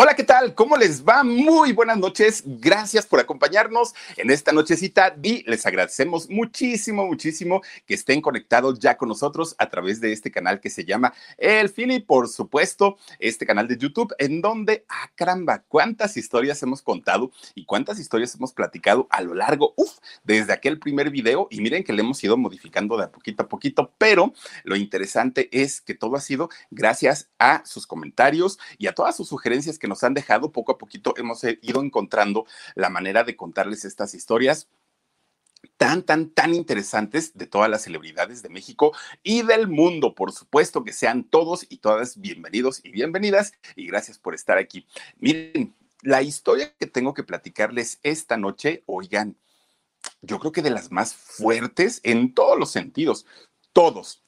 Hola, ¿qué tal? ¿Cómo les va? Muy buenas noches. Gracias por acompañarnos en esta nochecita y les agradecemos muchísimo, muchísimo que estén conectados ya con nosotros a través de este canal que se llama El Fili, por supuesto, este canal de YouTube en donde, ah, caramba, cuántas historias hemos contado y cuántas historias hemos platicado a lo largo, uff, desde aquel primer video y miren que le hemos ido modificando de a poquito a poquito, pero lo interesante es que todo ha sido gracias a sus comentarios y a todas sus sugerencias que nos han dejado poco a poquito hemos eh, ido encontrando la manera de contarles estas historias tan, tan, tan interesantes de todas las celebridades de México y del mundo. Por supuesto que sean todos y todas bienvenidos y bienvenidas y gracias por estar aquí. Miren, la historia que tengo que platicarles esta noche, oigan, yo creo que de las más fuertes en todos los sentidos, todos.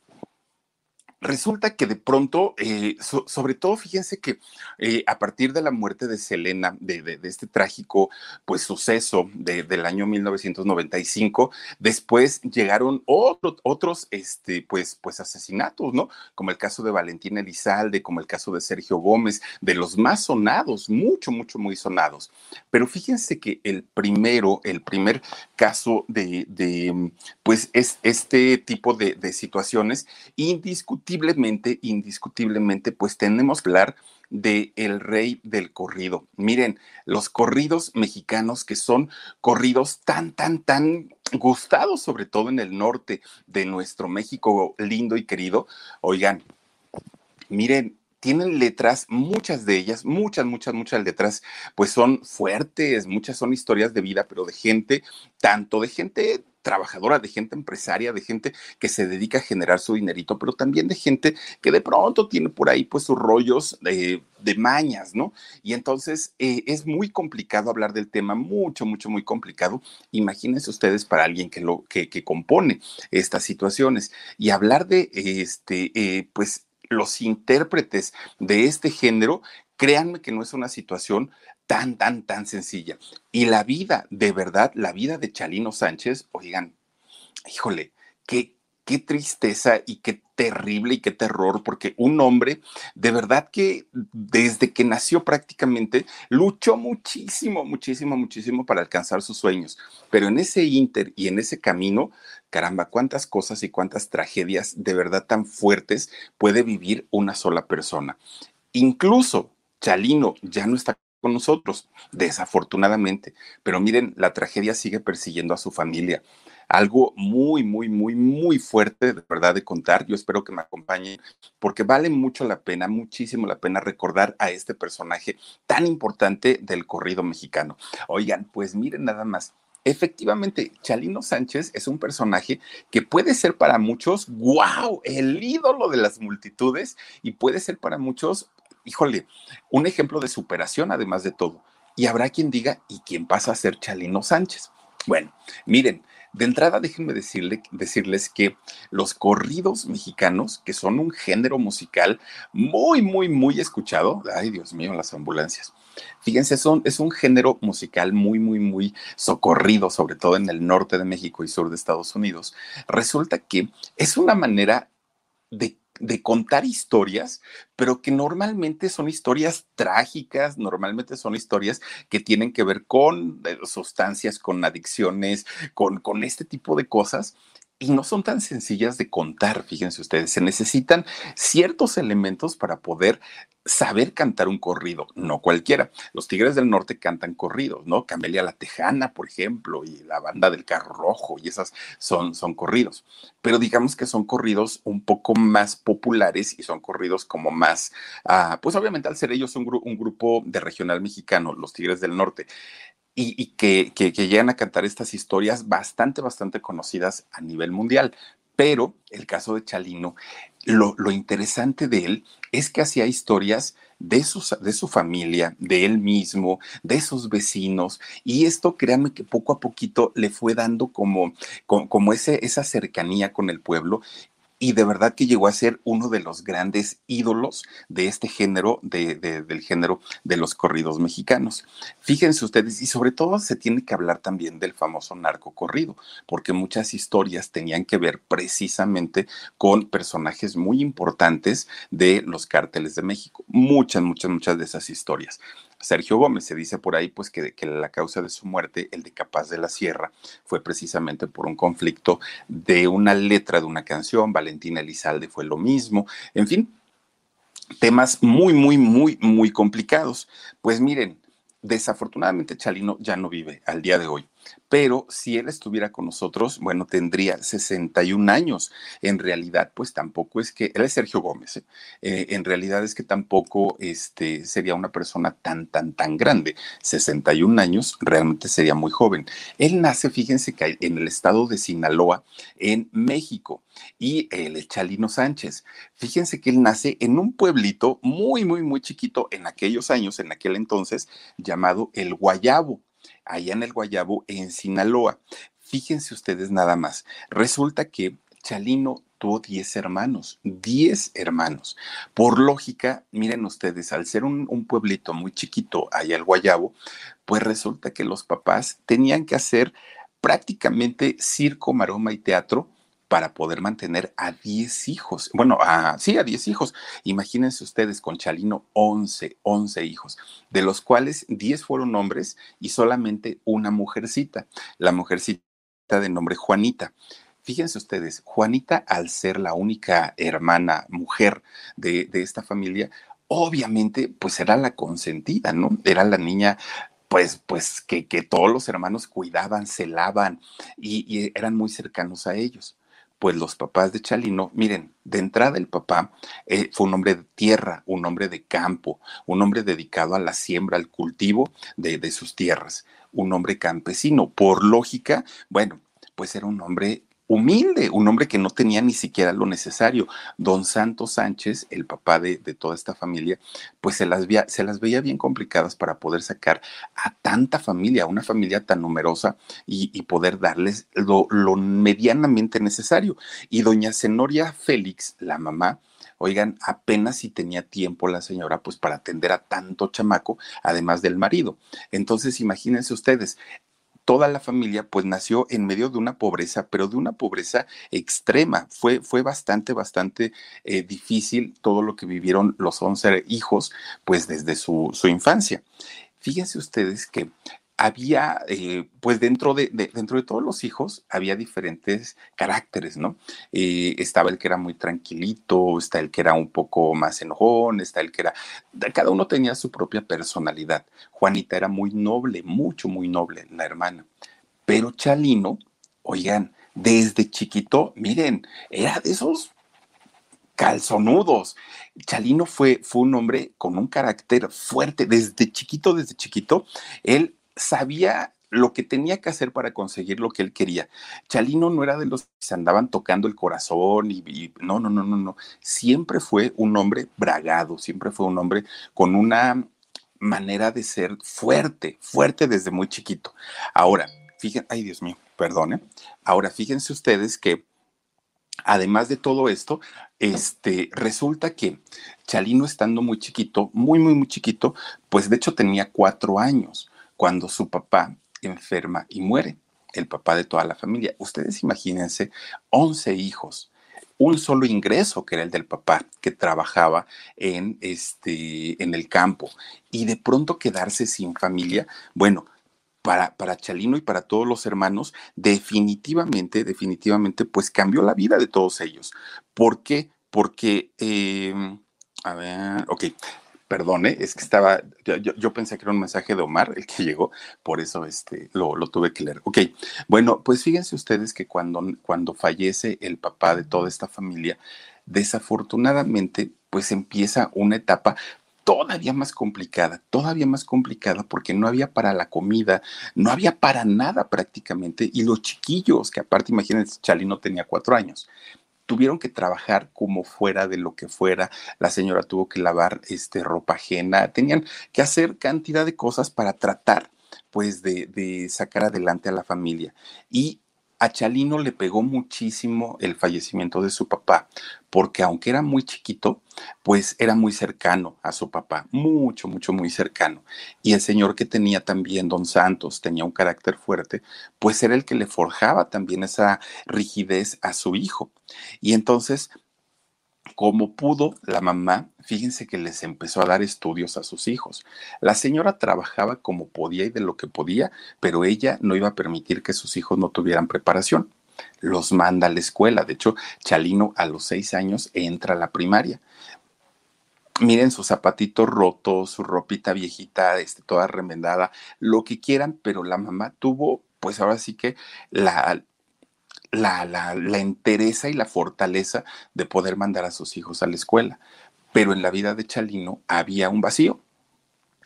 Resulta que de pronto, eh, so- sobre todo, fíjense que eh, a partir de la muerte de Selena, de, este trágico pues, suceso de- del año 1995, después llegaron otro- otros este, pues, pues, asesinatos, ¿no? Como el caso de Valentina Elizalde, como el caso de Sergio Gómez, de los más sonados, mucho, mucho, muy sonados. Pero fíjense que el primero, el primer caso de, pues, es este tipo de, situaciones, indiscutiblemente, indiscutiblemente, pues tenemos que hablar de el rey del corrido. Miren, los corridos mexicanos que son corridos tan, tan, tan gustados, sobre todo en el norte de nuestro México lindo y querido. Oigan, miren, tienen letras, muchas de ellas, muchas, muchas, muchas letras, pues son fuertes, muchas son historias de vida, pero de gente, tanto de gente trabajadora, de gente empresaria, de gente que se dedica a generar su dinerito, pero también de gente que de pronto tiene por ahí pues sus rollos de, mañas, ¿no? Y entonces eh, es muy complicado hablar del tema, mucho, mucho, muy complicado. Imagínense ustedes para alguien que, lo, que, que compone estas situaciones y hablar de este, eh, pues los intérpretes de este género, créanme que no es una situación tan, tan, tan sencilla. Y la vida, de verdad, la vida de Chalino Sánchez, oigan, híjole, qué, qué tristeza y qué terrible y qué terror, porque un hombre de verdad que desde que nació prácticamente luchó muchísimo, muchísimo, muchísimo para alcanzar sus sueños. Pero en ese inter y en ese camino, caramba, cuántas cosas y cuántas tragedias de verdad tan fuertes puede vivir una sola persona. Incluso Chalino ya no está con nosotros, desafortunadamente, pero miren, la tragedia sigue persiguiendo a su familia. Algo muy, muy, muy, muy fuerte, de verdad, de contar. Yo espero que me acompañen, porque vale mucho la pena, muchísimo la pena recordar a este personaje tan importante del corrido mexicano. Oigan, pues miren nada más. Efectivamente, Chalino Sánchez es un personaje que puede ser para muchos, wow, el ídolo de las multitudes y puede ser para muchos, híjole, un ejemplo de superación además de todo. Y habrá quien diga, ¿y quién pasa a ser Chalino Sánchez? Bueno, miren, de entrada déjenme decirle, decirles que los corridos mexicanos, que son un género musical muy, muy, muy escuchado, ay Dios mío, las ambulancias, fíjense, son, es un género musical muy, muy, muy socorrido, sobre todo en el norte de México y sur de Estados Unidos. Resulta que es una manera de de contar historias, pero que normalmente son historias trágicas, normalmente son historias que tienen que ver con eh, sustancias, con adicciones, con, con este tipo de cosas. Y no son tan sencillas de contar, fíjense ustedes, se necesitan ciertos elementos para poder saber cantar un corrido, no cualquiera. Los Tigres del Norte cantan corridos, ¿no? Camelia la Tejana, por ejemplo, y la banda del Carro Rojo, y esas son, son corridos. Pero digamos que son corridos un poco más populares y son corridos como más, ah, pues obviamente al ser ellos un, un grupo de regional mexicano, los Tigres del Norte, y, que, que, llegan a cantar estas historias bastante, bastante conocidas a nivel mundial. Pero el caso de Chalino, lo, lo interesante de él es que hacía historias de, sus, de su familia, de él mismo, de sus vecinos, y esto, créanme que poco a poquito le fue dando como, como, ese, esa cercanía con el pueblo y de verdad que llegó a ser uno de los grandes ídolos de este género, de, del género de los corridos mexicanos. Fíjense ustedes, y sobre todo se tiene que hablar también del famoso narco corrido, porque muchas historias tenían que ver precisamente con personajes muy importantes de los cárteles de México. Muchas, muchas, muchas de esas historias. Sergio Gómez. Se dice por ahí pues que, que, la causa de su muerte, el de Capaz de la Sierra, fue precisamente por un conflicto de una letra de una canción. Valentina Elizalde fue lo mismo. En fin, temas muy, muy, muy, muy complicados. Pues miren, desafortunadamente Chalino ya no vive al día de hoy pero si él estuviera con nosotros, bueno, tendría 61 años. En realidad, pues tampoco es que, él es Sergio Gómez, ¿eh? Eh, en realidad es que tampoco este, sería una persona tan, tan, tan grande. 61 años realmente sería muy joven. Él nace, fíjense que en el estado de Sinaloa, en México, y él es Chalino Sánchez. Fíjense que él nace en un pueblito muy, muy, muy chiquito en aquellos años, en aquel entonces, llamado El Guayabo allá en el Guayabo, en Sinaloa. Fíjense ustedes nada más. Resulta que Chalino tuvo 10 hermanos, 10 hermanos. Por lógica, miren ustedes, al ser un, pueblito muy chiquito allá el Guayabo, pues resulta que los papás tenían que hacer prácticamente circo, maroma y teatro para poder mantener a 10 hijos. Bueno, sí, a 10 hijos. Imagínense ustedes con Chalino 11, 11 hijos, de los cuales 10 fueron hombres y solamente una mujercita, la mujercita de nombre Juanita. Fíjense ustedes, Juanita, al ser la única hermana mujer de, de esta familia, obviamente, pues era la consentida, ¿no? Era la niña pues, pues que, que, todos los hermanos cuidaban, celaban y, y, eran muy cercanos a ellos pues los papás de Chalino, miren, de entrada el papá eh, fue un hombre de tierra, un hombre de campo, un hombre dedicado a la siembra, al cultivo de, de sus tierras, un hombre campesino. Por lógica, bueno, pues era un hombre humilde, un hombre que no tenía ni siquiera lo necesario. Don Santos Sánchez, el papá de, toda esta familia, pues se las, veía, se las veía bien complicadas para poder sacar a tanta familia, a una familia tan numerosa y, poder darles lo, medianamente necesario. Y doña Zenoria Félix, la mamá, oigan, apenas si tenía tiempo la señora pues para atender a tanto chamaco, además del marido. Entonces, imagínense ustedes, toda la familia pues nació en medio de una pobreza, pero de una pobreza extrema. Fue, fue bastante, bastante eh, difícil todo lo que vivieron los once hijos pues desde su, su infancia. Fíjense ustedes que había, eh, pues dentro de, dentro de todos los hijos, había diferentes caracteres, ¿no? Eh, estaba el que era muy tranquilito, está el que era un poco más enojón, está el que era, cada uno tenía su propia personalidad. Juanita era muy noble, mucho, muy noble, la hermana. Pero Chalino, oigan, desde chiquito, miren, era de esos calzonudos. Chalino fue, fue un hombre con un carácter fuerte desde chiquito, desde chiquito. Él sabía lo que tenía que hacer para conseguir lo que él quería. Chalino no era de los que se andaban tocando el corazón y, no, no, no, no, no. Siempre fue un hombre bragado, siempre fue un hombre con una manera de ser fuerte, fuerte desde muy chiquito. Ahora, fíjense, ay Dios mío, perdone. Ahora, fíjense ustedes que además de todo esto, este, resulta que Chalino estando muy chiquito, muy, muy, muy chiquito, pues de hecho tenía cuatro años cuando su papá enferma y muere, el papá de toda la familia. Ustedes imagínense 11 hijos, un solo ingreso que era el del papá que trabajaba en este en el campo y de pronto quedarse sin familia. Bueno, para, para Chalino y para todos los hermanos, definitivamente, definitivamente, pues cambió la vida de todos ellos. ¿Por qué? Porque, eh, a ver, ok, perdone, es que estaba, yo, pensé que era un mensaje de Omar el que llegó, por eso este, lo, tuve que leer. Ok, bueno, pues fíjense ustedes que cuando, cuando fallece el papá de toda esta familia, desafortunadamente, pues empieza una etapa todavía más complicada, todavía más complicada porque no había para la comida, no había para nada prácticamente, y los chiquillos, que aparte imagínense, Chalino tenía cuatro años, tuvieron que trabajar como fuera de lo que fuera, la señora tuvo que lavar este, ropa ajena, tenían que hacer cantidad de cosas para tratar pues de, de sacar adelante a la familia. Y a Chalino le pegó muchísimo el fallecimiento de su papá, porque aunque era muy chiquito, pues era muy cercano a su papá, mucho, mucho, muy cercano. Y el señor que tenía también, don Santos, tenía un carácter fuerte, pues era el que le forjaba también esa rigidez a su hijo. Y entonces como pudo, la mamá, fíjense que les empezó a dar estudios a sus hijos. La señora trabajaba como podía y de lo que podía, pero ella no iba a permitir que sus hijos no tuvieran preparación. Los manda a la escuela. De hecho, Chalino a los seis años entra a la primaria. Miren sus zapatitos rotos, su ropita viejita, este, toda remendada, lo que quieran, pero la mamá tuvo, pues ahora sí que la, la, la, la entereza y la fortaleza de poder mandar a sus hijos a la escuela. Pero en la vida de Chalino había un vacío,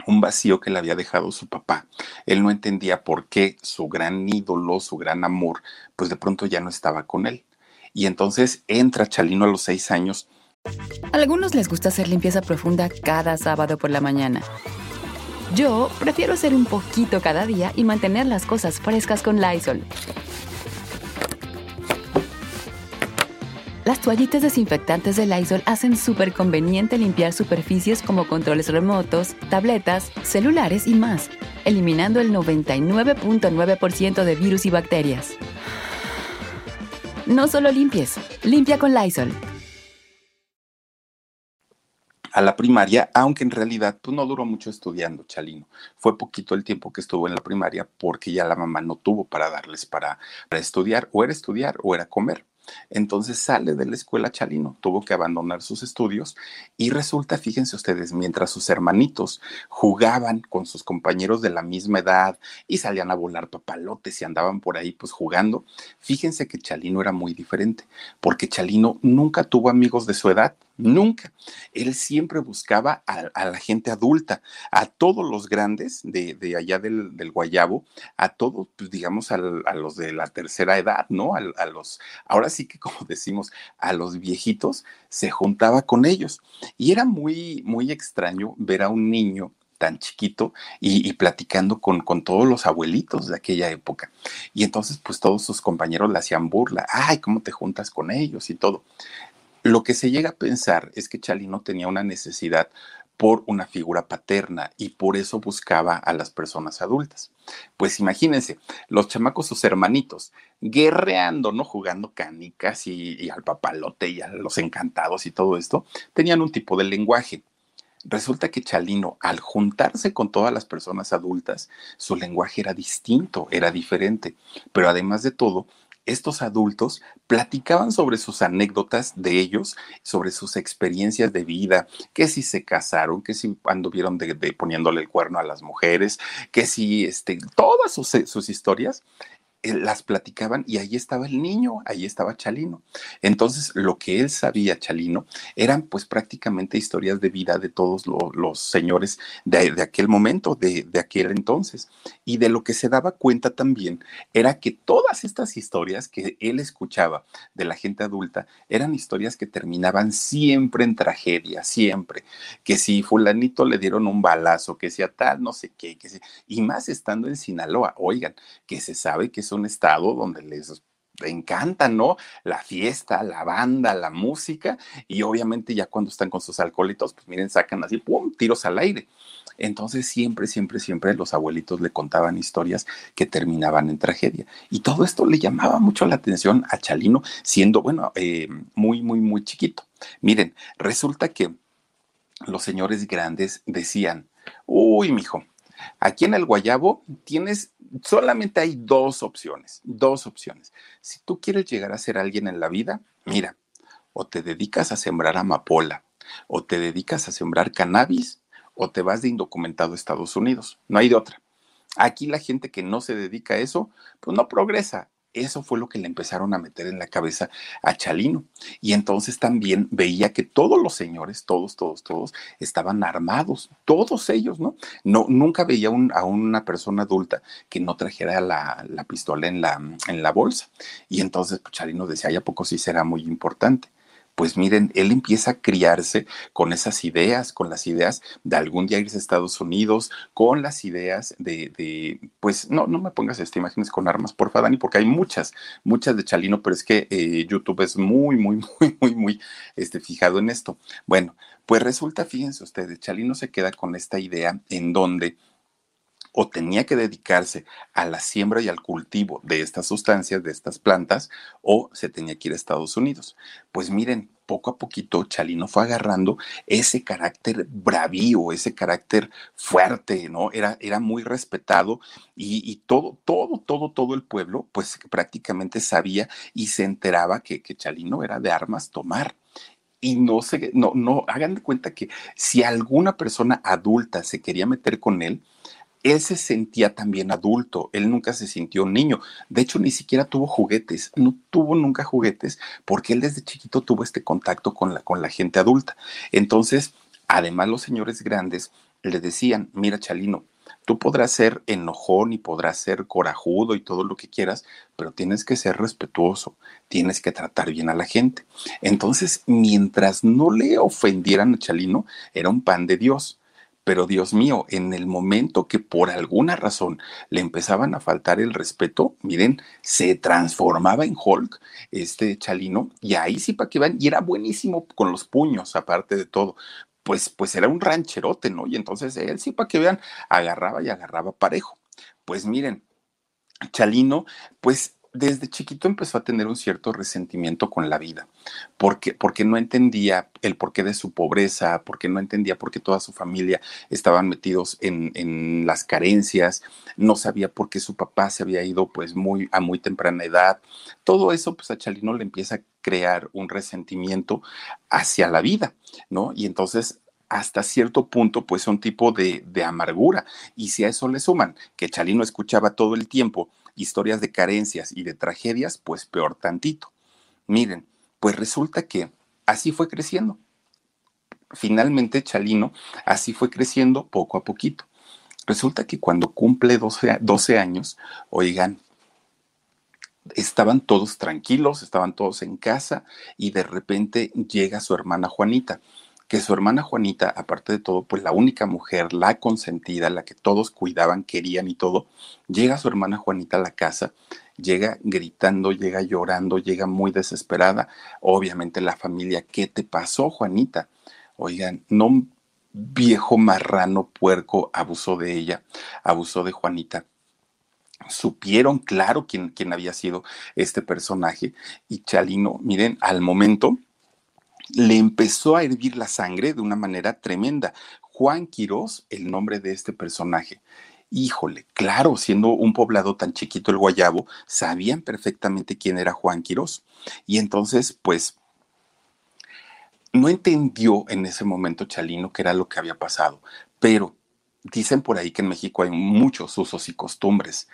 un vacío que le había dejado su papá. Él no entendía por qué su gran ídolo, su gran amor, pues de pronto ya no estaba con él. Y entonces entra Chalino a los seis años. A algunos les gusta hacer limpieza profunda cada sábado por la mañana. Yo prefiero hacer un poquito cada día y mantener las cosas frescas con Lysol. Las toallitas desinfectantes de Lysol hacen súper conveniente limpiar superficies como controles remotos, tabletas, celulares y más, eliminando el 99.9% de virus y bacterias. No solo limpies, limpia con Lysol. A la primaria, aunque en realidad pues, no duró mucho estudiando, Chalino. Fue poquito el tiempo que estuvo en la primaria porque ya la mamá no tuvo para darles para, para estudiar, o era estudiar o era comer. Entonces sale de la escuela Chalino, tuvo que abandonar sus estudios y resulta, fíjense ustedes, mientras sus hermanitos jugaban con sus compañeros de la misma edad y salían a volar papalotes y andaban por ahí pues jugando, fíjense que Chalino era muy diferente, porque Chalino nunca tuvo amigos de su edad, Nunca. Él siempre buscaba a, la gente adulta, a todos los grandes de, allá del, Guayabo, a todos, pues digamos, a, los de la tercera edad, ¿no? A, los, ahora sí que como decimos, a los viejitos, se juntaba con ellos. Y era muy, muy extraño ver a un niño tan chiquito y, platicando con, con, todos los abuelitos de aquella época. Y entonces, pues todos sus compañeros le hacían burla, ay, ¿cómo te juntas con ellos y todo? Lo que se llega a pensar es que Chalino tenía una necesidad por una figura paterna y por eso buscaba a las personas adultas. Pues imagínense, los chamacos, sus hermanitos, guerreando, ¿no? Jugando canicas y, y, al papalote y a los encantados y todo esto, tenían un tipo de lenguaje. Resulta que Chalino, al juntarse con todas las personas adultas, su lenguaje era distinto, era diferente, pero además de todo, estos adultos platicaban sobre sus anécdotas de ellos, sobre sus experiencias de vida, que si se casaron, que si anduvieron de, poniéndole el cuerno a las mujeres, que si este, todas sus, sus historias las platicaban y ahí estaba el niño, ahí estaba Chalino. Entonces, lo que él sabía, Chalino, eran pues prácticamente historias de vida de todos los señores de, aquel momento, de, de, aquel entonces. Y de lo que se daba cuenta también era que todas estas historias que él escuchaba de la gente adulta eran historias que terminaban siempre en tragedia, siempre. Que si fulanito le dieron un balazo, que sea tal, no sé qué, que y más estando en Sinaloa, oigan, que se sabe que un estado donde les encanta, ¿no? La fiesta, la banda, la música, y obviamente ya cuando están con sus alcoholitos, pues miren, sacan así, ¡pum!, tiros al aire. Entonces siempre, siempre, siempre los abuelitos le contaban historias que terminaban en tragedia. Y todo esto le llamaba mucho la atención a Chalino, siendo, bueno, eh, muy, muy, muy chiquito. Miren, resulta que los señores grandes decían, uy, mijo, aquí en el Guayabo tienes solamente hay dos opciones, dos opciones. Si tú quieres llegar a ser alguien en la vida, mira, o te dedicas a sembrar amapola, o te dedicas a sembrar cannabis, o te vas de indocumentado a Estados Unidos. No hay de otra. Aquí la gente que no se dedica a eso, pues no progresa. Eso fue lo que le empezaron a meter en la cabeza a Chalino. Y entonces también veía que todos los señores, todos, todos, todos, estaban armados, todos ellos, ¿no? no nunca veía a una persona adulta que no trajera la, pistola en la, en la bolsa. Y entonces pues, Chalino decía, ¿y a poco sí será muy importante? Pues miren, él empieza a criarse con esas ideas, con las ideas de algún día irse a Estados Unidos, con las ideas de, pues no, no me pongas esta imágenes con armas, por favor, Dani, porque hay muchas, muchas de Chalino, pero es que eh, YouTube es muy, muy, muy, muy, muy este, fijado en esto. Bueno, pues resulta, fíjense ustedes, Chalino se queda con esta idea en donde o tenía que dedicarse a la siembra y al cultivo de estas sustancias, de estas plantas, o se tenía que ir a Estados Unidos. Pues miren, poco a poquito Chalino fue agarrando ese carácter bravío, ese carácter fuerte, ¿no? Era, era muy respetado y, todo, todo, todo, todo el pueblo, pues prácticamente sabía y se enteraba que, que Chalino era de armas tomar y no se, no, no, hagan de cuenta que si alguna persona adulta se quería meter con él, él se sentía también adulto, él nunca se sintió niño. De hecho, ni siquiera tuvo juguetes, no tuvo nunca juguetes, porque él desde chiquito tuvo este contacto con la, con la gente adulta. Entonces, además los señores grandes le decían, mira Chalino, tú podrás ser enojón y podrás ser corajudo y todo lo que quieras, pero tienes que ser respetuoso, tienes que tratar bien a la gente. Entonces, mientras no le ofendieran a Chalino, era un pan de Dios. Pero Dios mío, en el momento que por alguna razón le empezaban a faltar el respeto, miren, se transformaba en Hulk, este Chalino, y ahí sí para que vean, y era buenísimo con los puños, aparte de todo. Pues, pues era un rancherote, ¿no? Y entonces él sí para que vean, agarraba y agarraba parejo. Pues miren, Chalino, pues desde chiquito empezó a tener un cierto resentimiento con la vida, porque, porque no entendía el porqué de su pobreza, porque no entendía por qué toda su familia estaban metidos en, en, las carencias, no sabía por qué su papá se había ido pues muy a muy temprana edad. Todo eso pues a Chalino le empieza a crear un resentimiento hacia la vida, ¿no? Y entonces hasta cierto punto, pues un tipo de, de amargura. Y si a eso le suman que Chalino escuchaba todo el tiempo historias de carencias y de tragedias, pues peor tantito. Miren, pues resulta que así fue creciendo. Finalmente Chalino así fue creciendo poco a poquito. Resulta que cuando cumple 12, 12 años, oigan, estaban todos tranquilos, estaban todos en casa y de repente llega su hermana Juanita que su hermana Juanita, aparte de todo, pues la única mujer, la consentida, la que todos cuidaban, querían y todo, llega su hermana Juanita a la casa, llega gritando, llega llorando, llega muy desesperada. Obviamente la familia, ¿qué te pasó, Juanita? Oigan, no viejo marrano puerco abusó de ella, abusó de Juanita supieron claro quién, quién, había sido este personaje. Y Chalino, miren, al momento le empezó a hervir la sangre de una manera tremenda. Juan Quirós, el nombre de este personaje. Híjole, claro, siendo un poblado tan chiquito el Guayabo, sabían perfectamente quién era Juan Quirós. Y entonces, pues, no entendió en ese momento Chalino qué era lo que había pasado, pero Dicen por ahí que en México hay muchos usos y costumbres.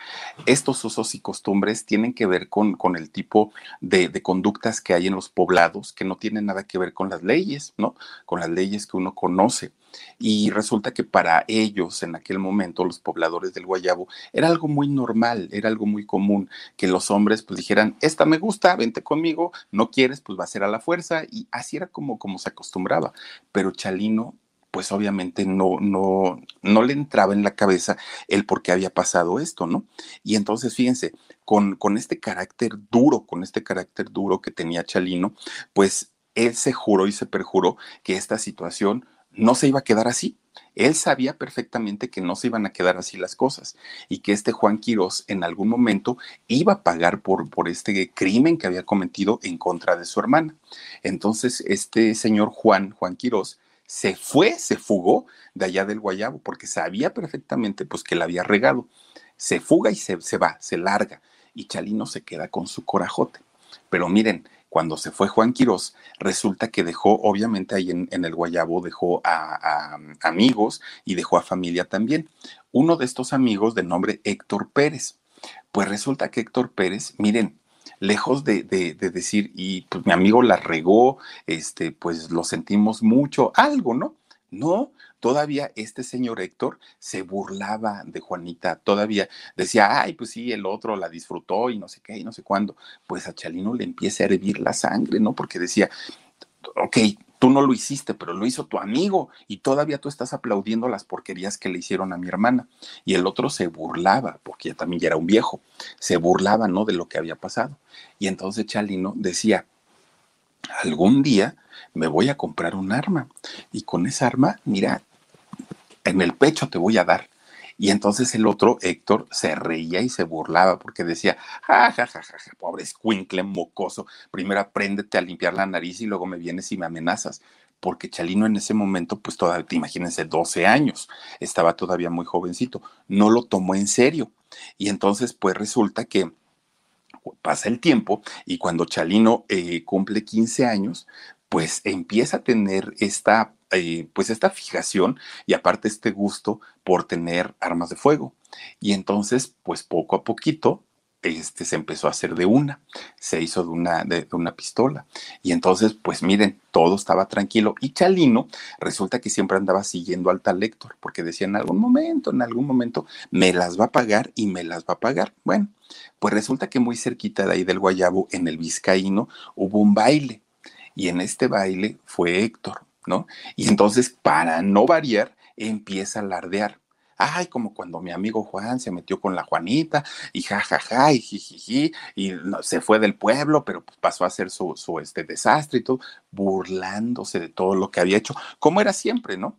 Estos usos y costumbres tienen que ver con, con el tipo de, de, conductas que hay en los poblados que no tienen nada que ver con las leyes, ¿no? Con las leyes que uno conoce. Y resulta que para ellos, en aquel momento, los pobladores del Guayabo, era algo muy normal, era algo muy común que los hombres pues dijeran, esta me gusta, vente conmigo, no quieres, pues va a ser a la fuerza. Y así era como, como se acostumbraba. Pero Chalino pues obviamente no, no, no le entraba en la cabeza el por qué había pasado esto, ¿no? Y entonces, fíjense, con, con este carácter duro, con este carácter duro que tenía Chalino, pues él se juró y se perjuró que esta situación no se iba a quedar así. Él sabía perfectamente que no se iban a quedar así las cosas y que este Juan Quirós en algún momento iba a pagar por, por este crimen que había cometido en contra de su hermana. Entonces, este señor Juan, Juan Quirós, se fue, se fugó de allá del Guayabo, porque sabía perfectamente pues que la había regado. se fuga y se, se va, se larga. Y Chalino se queda con su corajote. Pero miren, cuando se fue Juan Quirós, resulta que dejó, obviamente ahí en, el Guayabo, dejó a, amigos y dejó a familia también. Uno de estos amigos de nombre Héctor Pérez. Pues resulta que Héctor Pérez, miren, lejos de, de, decir, y pues mi amigo la regó, este, pues lo sentimos mucho, algo, ¿no? No, todavía este señor Héctor se burlaba de Juanita, todavía decía, ay, pues sí, el otro la disfrutó y no sé qué, y no sé cuándo. Pues a Chalino le empieza a hervir la sangre, ¿no? Porque decía, ok, tú no lo hiciste, pero lo hizo tu amigo y todavía tú estás aplaudiendo las porquerías que le hicieron a mi hermana. Y el otro se burlaba, porque ya también ya era un viejo, se burlaba, ¿no? De lo que había pasado. Y entonces Chalino decía, algún día me voy a comprar un arma y con esa arma, mira, en el pecho te voy a dar. Y entonces el otro, Héctor, se reía y se burlaba porque decía, ja, ja, ja, ja, pobre escuincle mocoso, primero apréndete a limpiar la nariz y luego me vienes y me amenazas. Porque Chalino en ese momento, pues todavía, imagínense, 12 años, estaba todavía muy jovencito, no lo tomó en serio. Y entonces, pues resulta que pasa el tiempo y cuando Chalino eh, cumple 15 años, pues empieza a tener esta eh, pues esta fijación y aparte este gusto por tener armas de fuego. Y entonces, pues poco a poquito, este se empezó a hacer de una, se hizo de una, de, una pistola. Y entonces, pues miren, todo estaba tranquilo. Y Chalino resulta que siempre andaba siguiendo al tal Héctor, porque decía en algún momento, en algún momento, me las va a pagar y me las va a pagar. Bueno, pues resulta que muy cerquita de ahí del Guayabo, en el Vizcaíno, hubo un baile. Y en este baile fue Héctor, ¿no? Y entonces, para no variar, empieza a alardear. Ay, como cuando mi amigo Juan se metió con la Juanita y jajaja y jijiji y se fue del pueblo, pero pasó a hacer su, su este desastre y todo, burlándose de todo lo que había hecho, como era siempre, ¿no?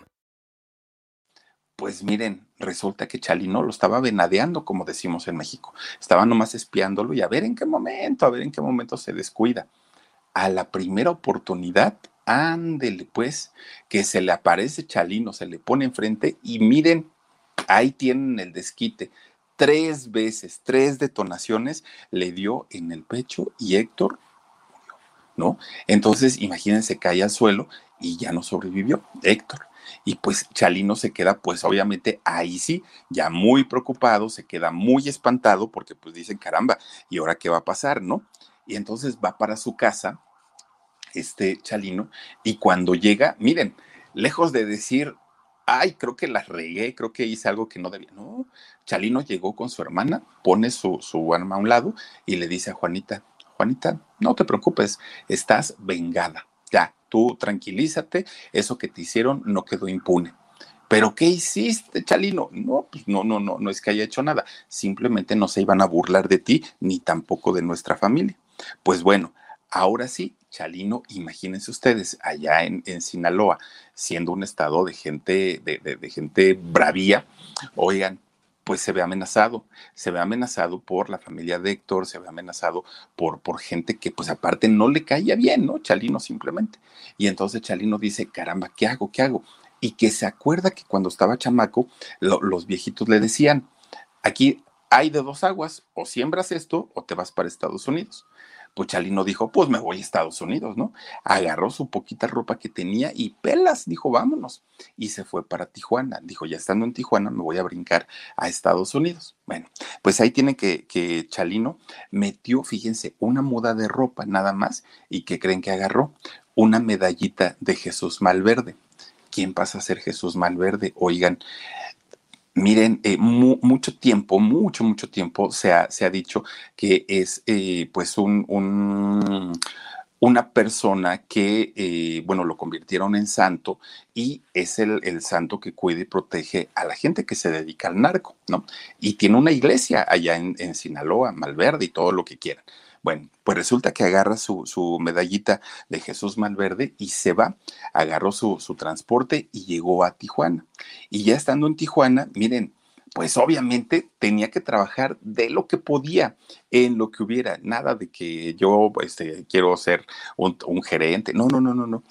Pues miren, resulta que Chalino lo estaba venadeando, como decimos en México. Estaba nomás espiándolo y a ver en qué momento, a ver en qué momento se descuida. A la primera oportunidad, ándele pues, que se le aparece Chalino, se le pone enfrente y miren, ahí tienen el desquite. Tres veces, tres detonaciones le dio en el pecho y Héctor murió, ¿no? Entonces, imagínense, cae al suelo y ya no sobrevivió Héctor. Y pues Chalino se queda, pues obviamente ahí sí, ya muy preocupado, se queda muy espantado porque pues dicen, caramba, ¿y ahora qué va a pasar, no? Y entonces va para su casa, este Chalino, y cuando llega, miren, lejos de decir, ay, creo que la regué, creo que hice algo que no debía, no, Chalino llegó con su hermana, pone su, su arma a un lado y le dice a Juanita, Juanita, no te preocupes, estás vengada, ya, tú tranquilízate, eso que te hicieron no quedó impune. ¿Pero qué hiciste, Chalino? No, pues no, no, no, no es que haya hecho nada. Simplemente no se iban a burlar de ti ni tampoco de nuestra familia. Pues bueno, ahora sí, Chalino, imagínense ustedes, allá en, Sinaloa, siendo un estado de gente, de, de gente bravía, oigan, pues se ve amenazado, se ve amenazado por la familia de Héctor, se ve amenazado por, por gente que pues aparte no le caía bien, ¿no? Chalino simplemente. Y entonces Chalino dice, caramba, ¿qué hago? ¿Qué hago? Y que se acuerda que cuando estaba chamaco, los viejitos le decían, aquí hay de dos aguas, o siembras esto o te vas para Estados Unidos. Pues Chalino dijo, pues me voy a Estados Unidos, ¿no? Agarró su poquita ropa que tenía y pelas, dijo, vámonos. Y se fue para Tijuana. Dijo, ya estando en Tijuana, me voy a brincar a Estados Unidos. Bueno, pues ahí tiene que, que Chalino metió, fíjense, una muda de ropa nada más. ¿Y que creen que agarró? Una medallita de Jesús Malverde. ¿Quién pasa a ser Jesús Malverde? Oigan, Miren, eh, mucho tiempo, mucho, mucho tiempo se ha, se ha dicho que es eh, pues un, una persona que, eh, bueno, lo convirtieron en santo y es el, el, santo que cuida y protege a la gente que se dedica al narco, ¿no? Y tiene una iglesia allá en, en Sinaloa, Malverde y todo lo que quieran. Bueno, pues resulta que agarra su, su, medallita de Jesús Malverde y se va, agarró su, su transporte y llegó a Tijuana. Y ya estando en Tijuana, miren, pues obviamente tenía que trabajar de lo que podía, en lo que hubiera, nada de que yo este, quiero ser un, un gerente, no, no, no, no, no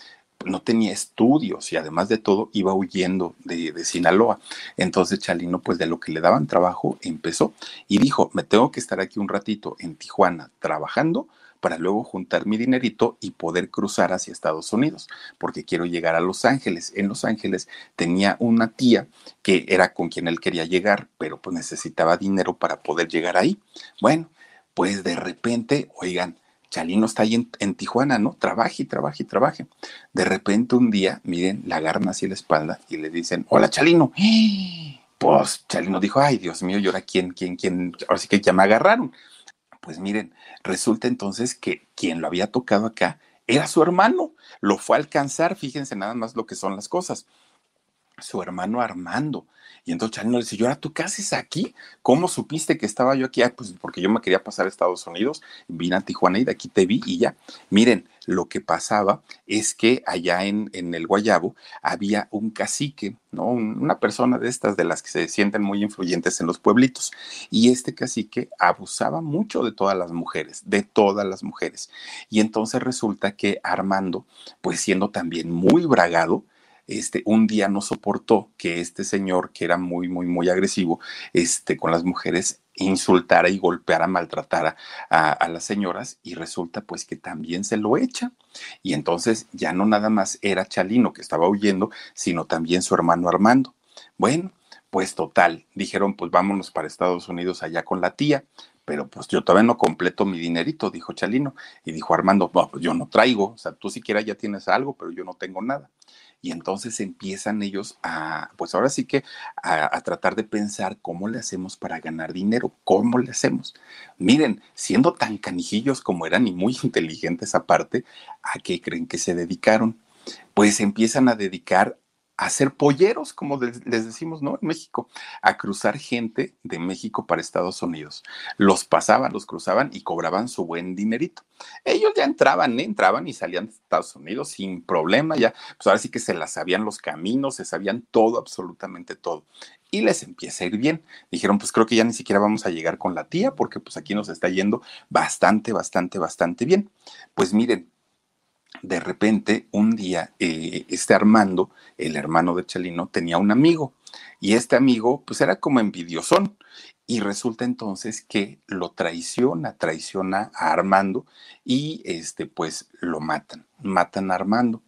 no tenía estudios y además de todo iba huyendo de, de, Sinaloa. Entonces Chalino, pues de lo que le daban trabajo, empezó y dijo, me tengo que estar aquí un ratito en Tijuana trabajando para luego juntar mi dinerito y poder cruzar hacia Estados Unidos, porque quiero llegar a Los Ángeles. En Los Ángeles tenía una tía que era con quien él quería llegar, pero pues necesitaba dinero para poder llegar ahí. Bueno, pues de repente, oigan, Chalino está ahí en, Tijuana, ¿no? Trabaje trabaje trabaje. De repente un día, miren, la agarran así la espalda y le dicen, hola Chalino. Pues Chalino dijo, ay Dios mío, ¿y ahora quién, quién, quién? Ahora sí que ya me agarraron. Pues miren, resulta entonces que quien lo había tocado acá era su hermano. Lo fue a alcanzar, fíjense nada más lo que son las cosas. Su hermano Armando. Y entonces Chalino le dice, ¿y ahora tú qué haces aquí? ¿Cómo supiste que estaba yo aquí? Ah, pues porque yo me quería pasar a Estados Unidos, vine a Tijuana y de aquí te vi y ya. Miren, lo que pasaba es que allá en, en el Guayabo había un cacique, ¿no? Una persona de estas de las que se sienten muy influyentes en los pueblitos. Y este cacique abusaba mucho de todas las mujeres, de todas las mujeres. Y entonces resulta que Armando, pues siendo también muy bragado, este, un día no soportó que este señor, que era muy, muy, muy agresivo, este, con las mujeres, insultara y golpeara, maltratara a, las señoras y resulta pues que también se lo echa. Y entonces ya no nada más era Chalino que estaba huyendo, sino también su hermano Armando. Bueno, pues total, dijeron pues vámonos para Estados Unidos allá con la tía, pero pues yo todavía no completo mi dinerito, dijo Chalino. Y dijo Armando, no, pues yo no traigo, o sea, tú siquiera ya tienes algo, pero yo no tengo nada y entonces empiezan ellos a, pues ahora sí que a, a, tratar de pensar cómo le hacemos para ganar dinero, cómo le hacemos. Miren, siendo tan canijillos como eran y muy inteligentes aparte, ¿a qué creen que se dedicaron? Pues empiezan a dedicar a ser polleros, como les decimos, ¿no? En México, a cruzar gente de México para Estados Unidos. Los pasaban, los cruzaban y cobraban su buen dinerito. Ellos ya entraban, ¿eh? entraban y salían de Estados Unidos sin problema, ya, pues ahora sí que se las sabían los caminos, se sabían todo, absolutamente todo. Y les empieza a ir bien. Dijeron, pues creo que ya ni siquiera vamos a llegar con la tía, porque pues aquí nos está yendo bastante, bastante, bastante bien. Pues miren, de repente, un día, eh, este Armando, el hermano de Chalino, tenía un amigo y este amigo, pues era como envidiosón. Y resulta entonces que lo traiciona, traiciona a Armando y este, pues lo matan, matan a Armando.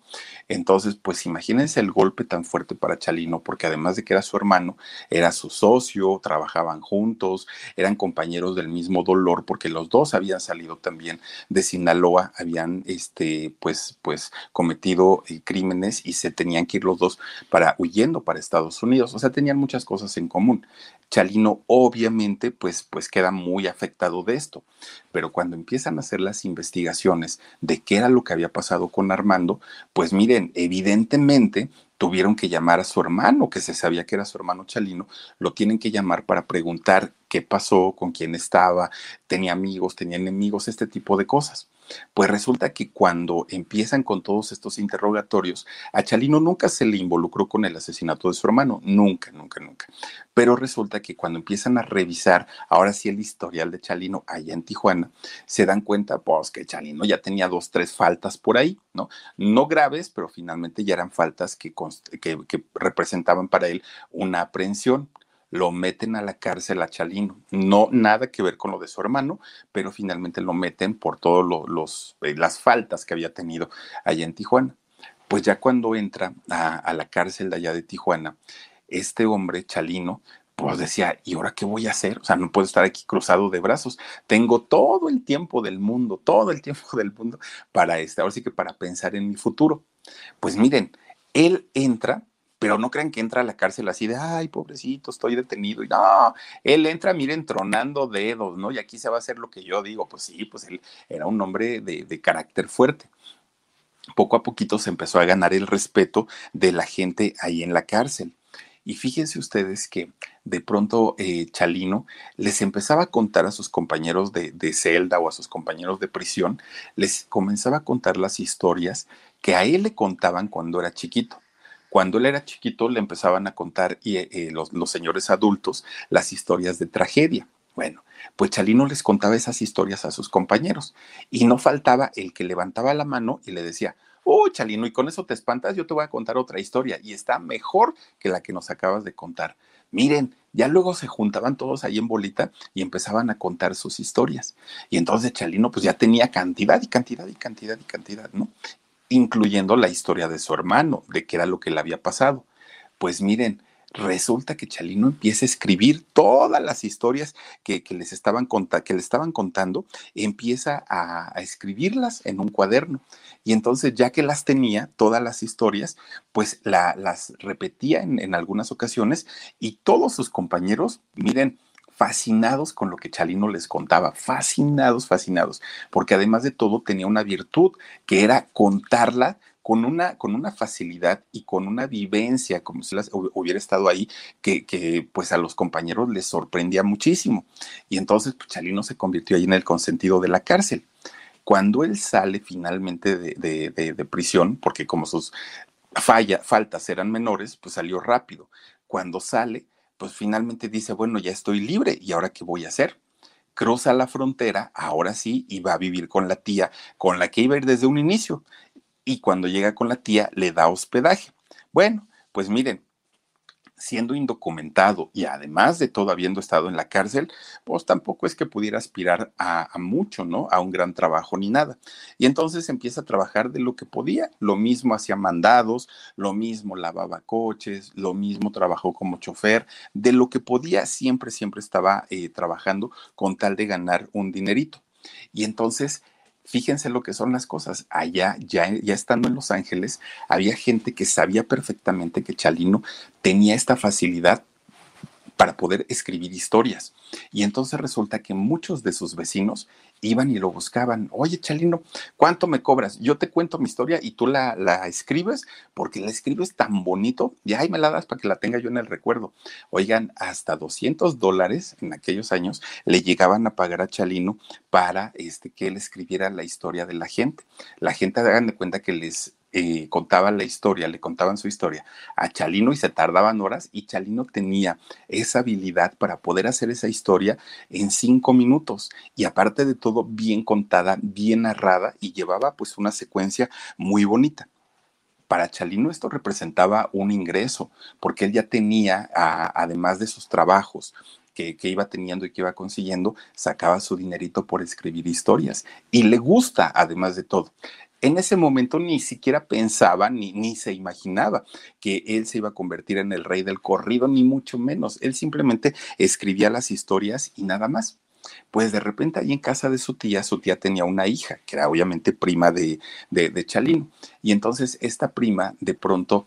Entonces, pues imagínense el golpe tan fuerte para Chalino, porque además de que era su hermano, era su socio, trabajaban juntos, eran compañeros del mismo dolor, porque los dos habían salido también de Sinaloa, habían este, pues, pues cometido eh, crímenes y se tenían que ir los dos para huyendo para Estados Unidos. O sea, tenían muchas cosas en común. Chalino obviamente pues, pues queda muy afectado de esto, pero cuando empiezan a hacer las investigaciones de qué era lo que había pasado con Armando, pues miren, evidentemente tuvieron que llamar a su hermano, que se sabía que era su hermano Chalino, lo tienen que llamar para preguntar qué pasó, con quién estaba, tenía amigos, tenía enemigos, este tipo de cosas. Pues resulta que cuando empiezan con todos estos interrogatorios, a Chalino nunca se le involucró con el asesinato de su hermano, nunca, nunca, nunca. Pero resulta que cuando empiezan a revisar, ahora sí el historial de Chalino allá en Tijuana, se dan cuenta, pues que Chalino ya tenía dos, tres faltas por ahí, ¿no? No graves, pero finalmente ya eran faltas que, que, que representaban para él una aprehensión lo meten a la cárcel a Chalino. No nada que ver con lo de su hermano, pero finalmente lo meten por todas eh, las faltas que había tenido allá en Tijuana. Pues ya cuando entra a, a la cárcel de allá de Tijuana, este hombre, Chalino, pues decía, ¿y ahora qué voy a hacer? O sea, no puedo estar aquí cruzado de brazos. Tengo todo el tiempo del mundo, todo el tiempo del mundo para este, ahora sí que para pensar en mi futuro. Pues miren, él entra pero no crean que entra a la cárcel así de, ay, pobrecito, estoy detenido. Y no, él entra, miren, tronando dedos, ¿no? Y aquí se va a hacer lo que yo digo. Pues sí, pues él era un hombre de, de carácter fuerte poco a poquito se empezó a ganar el respeto de la gente ahí en la cárcel. Y fíjense ustedes que de pronto eh, Chalino les empezaba a contar a sus compañeros de, de, celda o a sus compañeros de prisión, les comenzaba a contar las historias que a él le contaban cuando era chiquito. Cuando él era chiquito le empezaban a contar y, eh, los, señores adultos las historias de tragedia. Bueno, pues Chalino les contaba esas historias a sus compañeros y no faltaba el que levantaba la mano y le decía, oh, Chalino, y con eso te espantas, yo te voy a contar otra historia y está mejor que la que nos acabas de contar. Miren, ya luego se juntaban todos ahí en bolita y empezaban a contar sus historias. Y entonces Chalino pues ya tenía cantidad y cantidad y cantidad y cantidad, ¿no? Incluyendo la historia de su hermano, de qué era lo que le había pasado. Pues miren, resulta que Chalino empieza a escribir todas las historias que, les estaban que le estaban contando, empieza a, escribirlas en un cuaderno. Y entonces, ya que las tenía, todas las historias, pues las repetía en, en algunas ocasiones y todos sus compañeros, miren, fascinados con lo que Chalino les contaba, fascinados, fascinados, porque además de todo tenía una virtud que era contarla con una, con una facilidad y con una vivencia, como si las hubiera estado ahí, que, que, pues a los compañeros les sorprendía muchísimo. Y entonces pues, Chalino se convirtió ahí en el consentido de la cárcel. Cuando él sale finalmente de, de, prisión, porque como sus faltas eran menores, pues salió rápido. Cuando sale, pues finalmente dice, bueno, ya estoy libre y ahora qué voy a hacer cruza la frontera, ahora sí, y va a vivir con la tía con la que iba a ir desde un inicio y cuando llega con la tía le da hospedaje. Bueno, pues miren, siendo indocumentado y además de todo habiendo estado en la cárcel, pues tampoco es que pudiera aspirar a, mucho, ¿no? A un gran trabajo ni nada. Y entonces empieza a trabajar de lo que podía. Lo mismo hacía mandados, lo mismo lavaba coches, lo mismo trabajó como chofer. De lo que podía, siempre, siempre estaba eh, trabajando con tal de ganar un dinerito. Y entonces fíjense lo que son las cosas. Allá, ya, ya estando en Los Ángeles, había gente que sabía perfectamente que Chalino tenía esta facilidad para poder escribir historias. Y entonces resulta que muchos de sus vecinos iban y lo buscaban. Oye, Chalino, ¿cuánto me cobras? Yo te cuento mi historia y tú la, la escribes porque la escribes tan bonito y ahí me la das para que la tenga yo en el recuerdo. Oigan, hasta 200 dólares en aquellos años le llegaban a pagar a Chalino para este, que él escribiera la historia de la gente. La gente, hagan de cuenta que les eh, contaban la historia, le contaban su historia a Chalino y se tardaban horas y Chalino tenía esa habilidad para poder hacer esa historia en cinco minutos y aparte de todo bien contada, bien narrada y llevaba pues una secuencia muy bonita. Para Chalino esto representaba un ingreso, porque él ya tenía, además de sus trabajos, que, que, iba teniendo y que iba consiguiendo, sacaba su dinerito por escribir historias. Y le gusta, además de todo en ese momento ni siquiera pensaba ni, ni se imaginaba que él se iba a convertir en el rey del corrido, ni mucho menos. Él simplemente escribía las historias y nada más. Pues de repente ahí en casa de su tía, su tía tenía una hija, que era obviamente prima de, de, de Chalino. Y entonces esta prima de pronto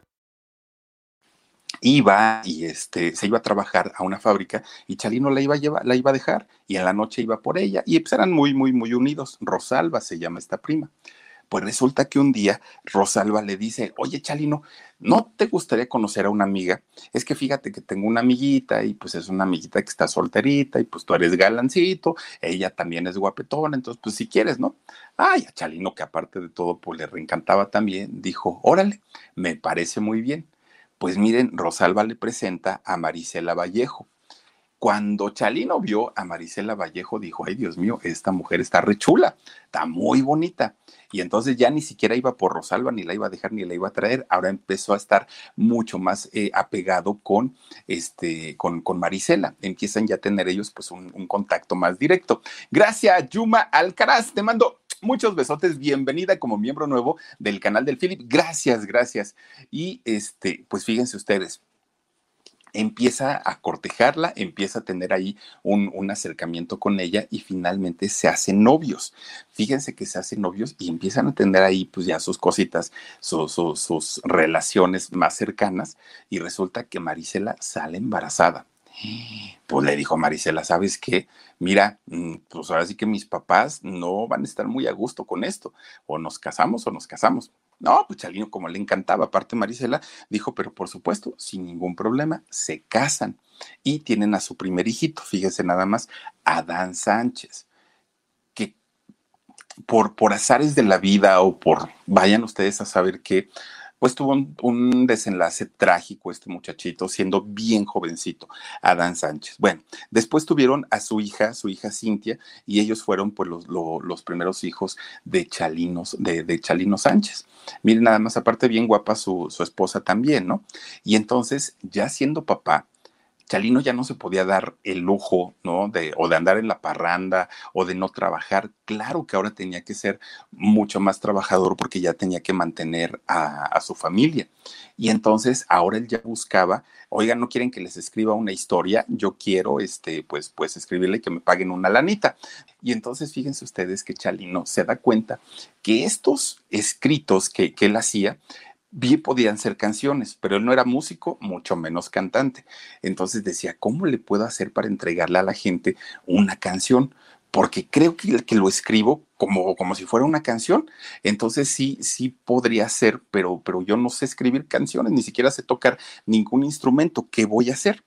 iba y este, se iba a trabajar a una fábrica y Chalino la iba a llevar, la iba a dejar y en la noche iba por ella y pues eran muy, muy, muy unidos. Rosalba se llama esta prima. Pues resulta que un día Rosalba le dice, oye Chalino, ¿no te gustaría conocer a una amiga? Es que fíjate que tengo una amiguita y pues es una amiguita que está solterita y pues tú eres galancito, ella también es guapetona, entonces pues si quieres, ¿no? Ay, a Chalino que aparte de todo pues le reencantaba también, dijo, órale, me parece muy bien. Pues miren, Rosalba le presenta a Marisela Vallejo. Cuando Chalino vio a Marisela Vallejo, dijo, ay Dios mío, esta mujer está rechula, está muy bonita. Y entonces ya ni siquiera iba por Rosalba, ni la iba a dejar, ni la iba a traer. Ahora empezó a estar mucho más eh, apegado con, este, con, con Marisela. Empiezan ya a tener ellos pues un, un contacto más directo. Gracias, Yuma Alcaraz. Te mando muchos besotes. Bienvenida como miembro nuevo del canal del Philip. Gracias, gracias. Y este, pues fíjense ustedes empieza a cortejarla, empieza a tener ahí un, un, acercamiento con ella y finalmente se hacen novios. Fíjense que se hacen novios y empiezan a tener ahí pues ya sus cositas, su, su, sus relaciones más cercanas y resulta que Marisela sale embarazada. Pues le dijo Marisela, ¿sabes qué? Mira, mm, pues ahora sí que mis papás no van a estar muy a gusto con esto. O nos casamos o nos casamos. No, pues Chalino, como le encantaba, aparte Marisela, dijo, pero por supuesto, sin ningún problema, se casan y tienen a su primer hijito, fíjense nada más, Adán Sánchez, que por, por azares de la vida o por, vayan ustedes a saber que pues tuvo un, desenlace trágico este muchachito, siendo bien jovencito, Adán Sánchez. Bueno, después tuvieron a su hija, su hija Cintia, y ellos fueron pues los, los, los primeros hijos de Chalinos, de, de, Chalino Sánchez. Miren, nada más, aparte bien guapa su, su esposa también, ¿no? Y entonces, ya siendo papá, Chalino ya no se podía dar el lujo, ¿no? De, o de andar en la parranda o de no trabajar. Claro que ahora tenía que ser mucho más trabajador porque ya tenía que mantener a, su familia. Y entonces ahora él ya buscaba, oigan, no quieren que les escriba una historia, yo quiero, este, pues, pues escribirle que me paguen una lanita. Y entonces fíjense ustedes que Chalino se da cuenta que estos escritos que, que él hacía, bien podían ser canciones, pero él no era músico, mucho menos cantante. Entonces decía, ¿cómo le puedo hacer para entregarle a la gente una canción? Porque creo que, que lo escribo como, como si fuera una canción. Entonces sí, sí podría ser, pero, pero yo no sé escribir canciones, ni siquiera sé tocar ningún instrumento. ¿Qué voy a hacer?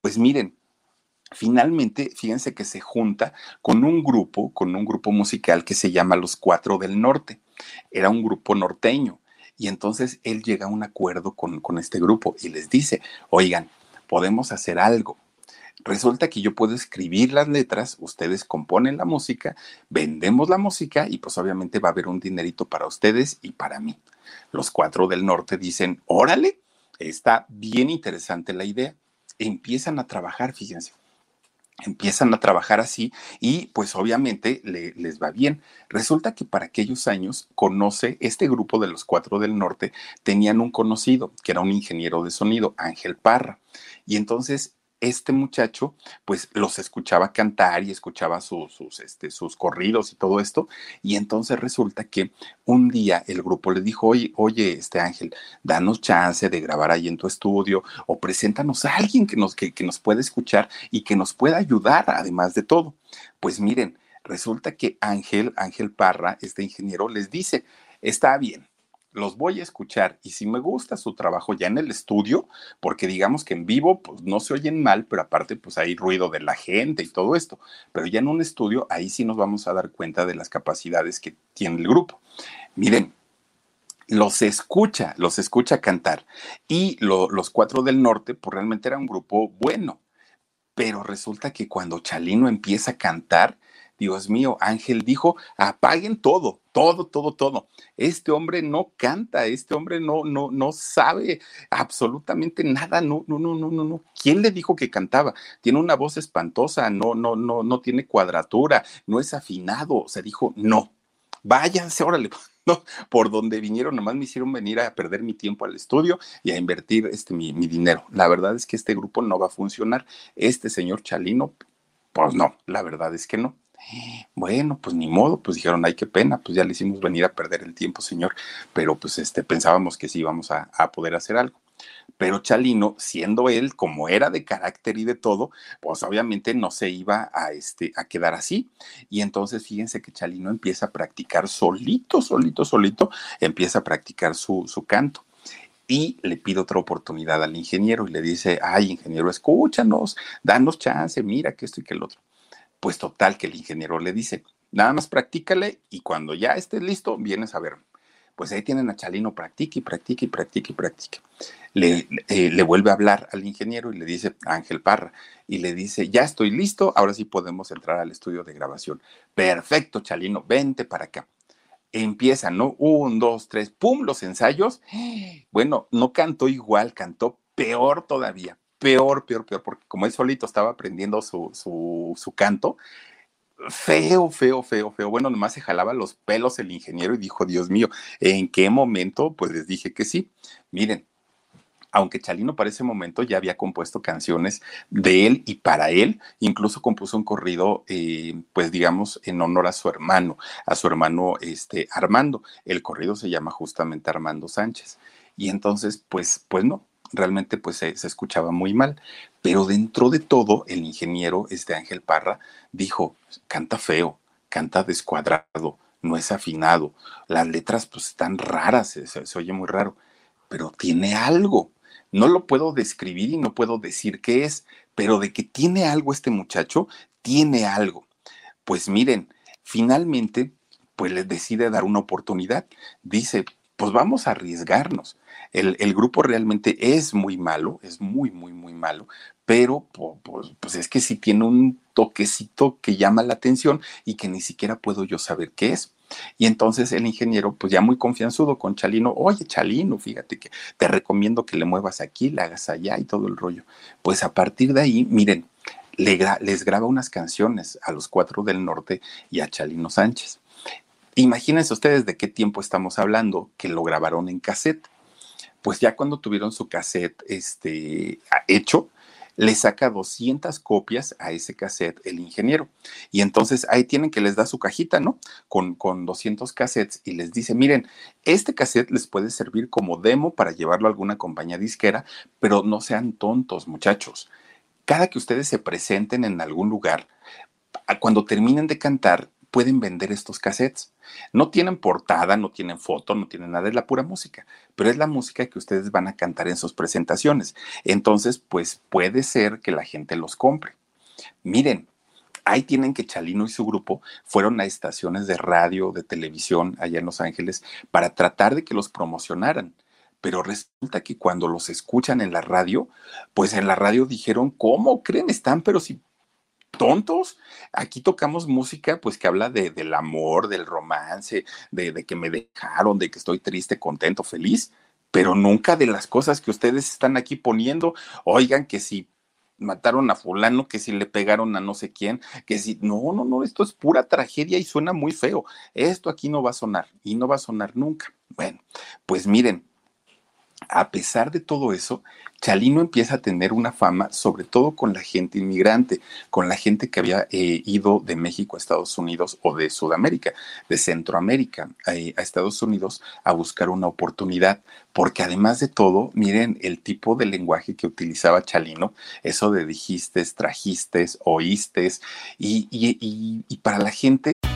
Pues miren, finalmente, fíjense que se junta con un grupo, con un grupo musical que se llama Los Cuatro del Norte. Era un grupo norteño y entonces él llega a un acuerdo con, con este grupo y les dice, oigan, podemos hacer algo. Resulta que yo puedo escribir las letras, ustedes componen la música, vendemos la música y pues obviamente va a haber un dinerito para ustedes y para mí. Los cuatro del norte dicen, órale, está bien interesante la idea. Empiezan a trabajar, fíjense empiezan a trabajar así y pues obviamente le, les va bien. Resulta que para aquellos años conoce este grupo de los cuatro del norte, tenían un conocido que era un ingeniero de sonido, Ángel Parra. Y entonces este muchacho pues los escuchaba cantar y escuchaba su, sus, este, sus corridos y todo esto. Y entonces resulta que un día el grupo le dijo, oye, oye, este Ángel, danos chance de grabar ahí en tu estudio o preséntanos a alguien que nos, que, que nos pueda escuchar y que nos pueda ayudar además de todo. Pues miren, resulta que Ángel, Ángel Parra, este ingeniero, les dice, está bien, los voy a escuchar y si me gusta su trabajo ya en el estudio, porque digamos que en vivo pues no se oyen mal, pero aparte pues hay ruido de la gente y todo esto, pero ya en un estudio ahí sí nos vamos a dar cuenta de las capacidades que tiene el grupo. Miren, los escucha, los escucha cantar y lo, los cuatro del norte pues realmente era un grupo bueno, pero resulta que cuando Chalino empieza a cantar, Dios mío, Ángel dijo, apaguen todo, todo, todo, todo. Este hombre no canta, este hombre no, no, no sabe absolutamente nada, no, no, no, no, no, no. ¿Quién le dijo que cantaba? Tiene una voz espantosa, no, no, no, no tiene cuadratura, no es afinado. O sea, dijo, no, váyanse, órale. No, por donde vinieron, nomás me hicieron venir a perder mi tiempo al estudio y a invertir este, mi, mi dinero. La verdad es que este grupo no va a funcionar. Este señor Chalino, pues no, la verdad es que no. Bueno, pues ni modo, pues dijeron, ay, qué pena, pues ya le hicimos venir a perder el tiempo, señor, pero pues este, pensábamos que sí íbamos a, a poder hacer algo. Pero Chalino, siendo él como era de carácter y de todo, pues obviamente no se iba a, este, a quedar así. Y entonces fíjense que Chalino empieza a practicar solito, solito, solito, empieza a practicar su, su canto y le pide otra oportunidad al ingeniero y le dice, ay, ingeniero, escúchanos, danos chance, mira que esto y que el otro. Pues total que el ingeniero le dice, nada más practícale y cuando ya estés listo, vienes a verme. pues ahí tienen a Chalino, practique y practique y practique y practique. Le, eh, le vuelve a hablar al ingeniero y le dice, Ángel Parra, y le dice, ya estoy listo, ahora sí podemos entrar al estudio de grabación. Perfecto, Chalino, vente para acá. Empieza, ¿no? Un, dos, tres, ¡pum! Los ensayos. Bueno, no cantó igual, cantó peor todavía, peor, peor, peor, porque como él solito estaba aprendiendo su, su, canto, feo, feo, feo, feo. Bueno, nomás se jalaba los pelos el ingeniero y dijo, Dios mío, ¿en qué momento? Pues les dije que sí. Miren, aunque Chalino para ese momento ya había compuesto canciones de él y para él, incluso compuso un corrido, eh, pues digamos, en honor a su hermano, a su hermano este, Armando. El corrido se llama justamente Armando Sánchez. Y entonces, pues, pues no, realmente pues se, escuchaba muy mal. Pero dentro de todo, el ingeniero, este Ángel Parra, dijo, canta feo, canta descuadrado, no es afinado, las letras pues están raras, se, oye muy raro, pero tiene algo. No lo puedo describir y no puedo decir qué es, pero de que tiene algo este muchacho, tiene algo. Pues miren, finalmente, pues les decide dar una oportunidad. Dice, pues vamos a arriesgarnos. El, grupo realmente es muy malo, es muy, muy, muy malo, pero pues, pues, es que sí tiene un toquecito que llama la atención y que ni siquiera puedo yo saber qué es. Y entonces el ingeniero, pues ya muy confianzudo con Chalino, oye Chalino, fíjate que te recomiendo que le muevas aquí, le hagas allá y todo el rollo. Pues a partir de ahí, miren, les graba unas canciones a los cuatro del norte y a Chalino Sánchez. Imagínense ustedes de qué tiempo estamos hablando, que lo grabaron en cassette. Pues ya cuando tuvieron su cassette este, hecho, le saca 200 copias a ese cassette el ingeniero. Y entonces ahí tienen que les da su cajita, ¿no? Con, con 200 cassettes y les dice, miren, este cassette les puede servir como demo para llevarlo a alguna compañía disquera, pero no sean tontos, muchachos. Cada que ustedes se presenten en algún lugar, cuando terminen de cantar, pueden vender estos cassettes. No tienen portada, no tienen foto, no tienen nada, es la pura música, pero es la música que ustedes van a cantar en sus presentaciones. Entonces, pues puede ser que la gente los compre. Miren, ahí tienen que Chalino y su grupo fueron a estaciones de radio, de televisión allá en Los Ángeles para tratar de que los promocionaran. Pero resulta que cuando los escuchan en la radio, pues en la radio dijeron, ¿cómo creen? Están, pero si tontos. Aquí tocamos música, pues que habla de, del amor, del romance, de, de, que me dejaron, de que estoy triste, contento, feliz, pero nunca de las cosas que ustedes están aquí poniendo. Oigan, que si mataron a fulano, que si le pegaron a no sé quién, que si, no, no, no, esto es pura tragedia y suena muy feo. Esto aquí no va a sonar y no va a sonar nunca. Bueno, pues miren, a pesar de todo eso, Chalino empieza a tener una fama, sobre todo con la gente inmigrante, con la gente que había eh, ido de México a Estados Unidos o de Sudamérica, de Centroamérica eh, a Estados Unidos a buscar una oportunidad, porque además de todo, miren el tipo de lenguaje que utilizaba Chalino, eso de dijiste, trajiste, oíste, y, para la gente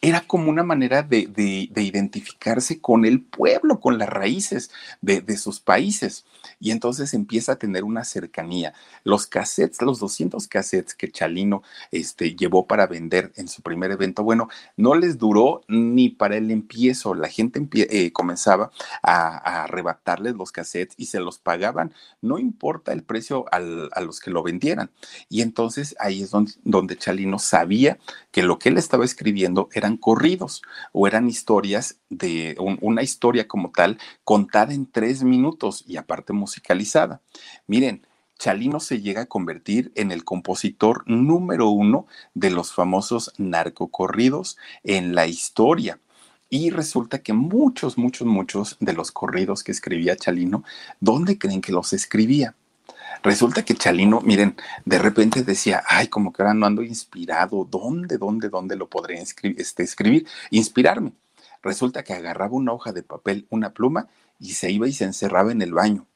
era como una manera de, de, de, identificarse con el pueblo, con las raíces de, de, sus países. Y entonces empieza a tener una cercanía. Los cassettes, los 200 cassettes que Chalino este, llevó para vender en su primer evento, bueno, no les duró ni para el empiezo. La gente eh, comenzaba a, arrebatarles los cassettes y se los pagaban, no importa el precio al, a los que lo vendieran. Y entonces ahí es donde, donde Chalino sabía que lo que él estaba escribiendo eran corridos o eran historias de un, una historia como tal contada en tres minutos y aparte musicalizada. Miren, Chalino se llega a convertir en el compositor número uno de los famosos narcocorridos en la historia. Y resulta que muchos, muchos, muchos de los corridos que escribía Chalino, ¿dónde creen que los escribía? Resulta que Chalino, miren, de repente decía, ay, como que ahora no ando inspirado, ¿dónde, dónde, dónde lo podré este, escribir? Inspirarme. Resulta que agarraba una hoja de papel, una pluma, y se iba y se encerraba en el baño.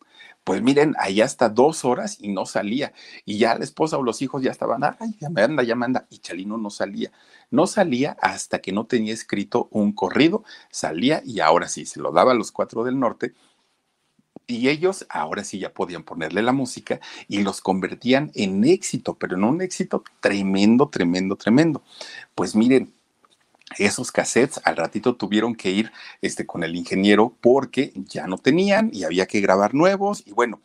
Pues miren, ahí hasta dos horas y no salía. Y ya la esposa o los hijos ya estaban, ay, ya me anda, ya me anda. Y Chalino no salía. No salía hasta que no tenía escrito un corrido. Salía y ahora sí, se lo daba a los cuatro del norte. Y ellos ahora sí ya podían ponerle la música y los convertían en éxito, pero en un éxito tremendo, tremendo, tremendo. Pues miren, esos cassettes al ratito tuvieron que ir este, con el ingeniero porque ya no tenían y había que grabar nuevos. Y bueno,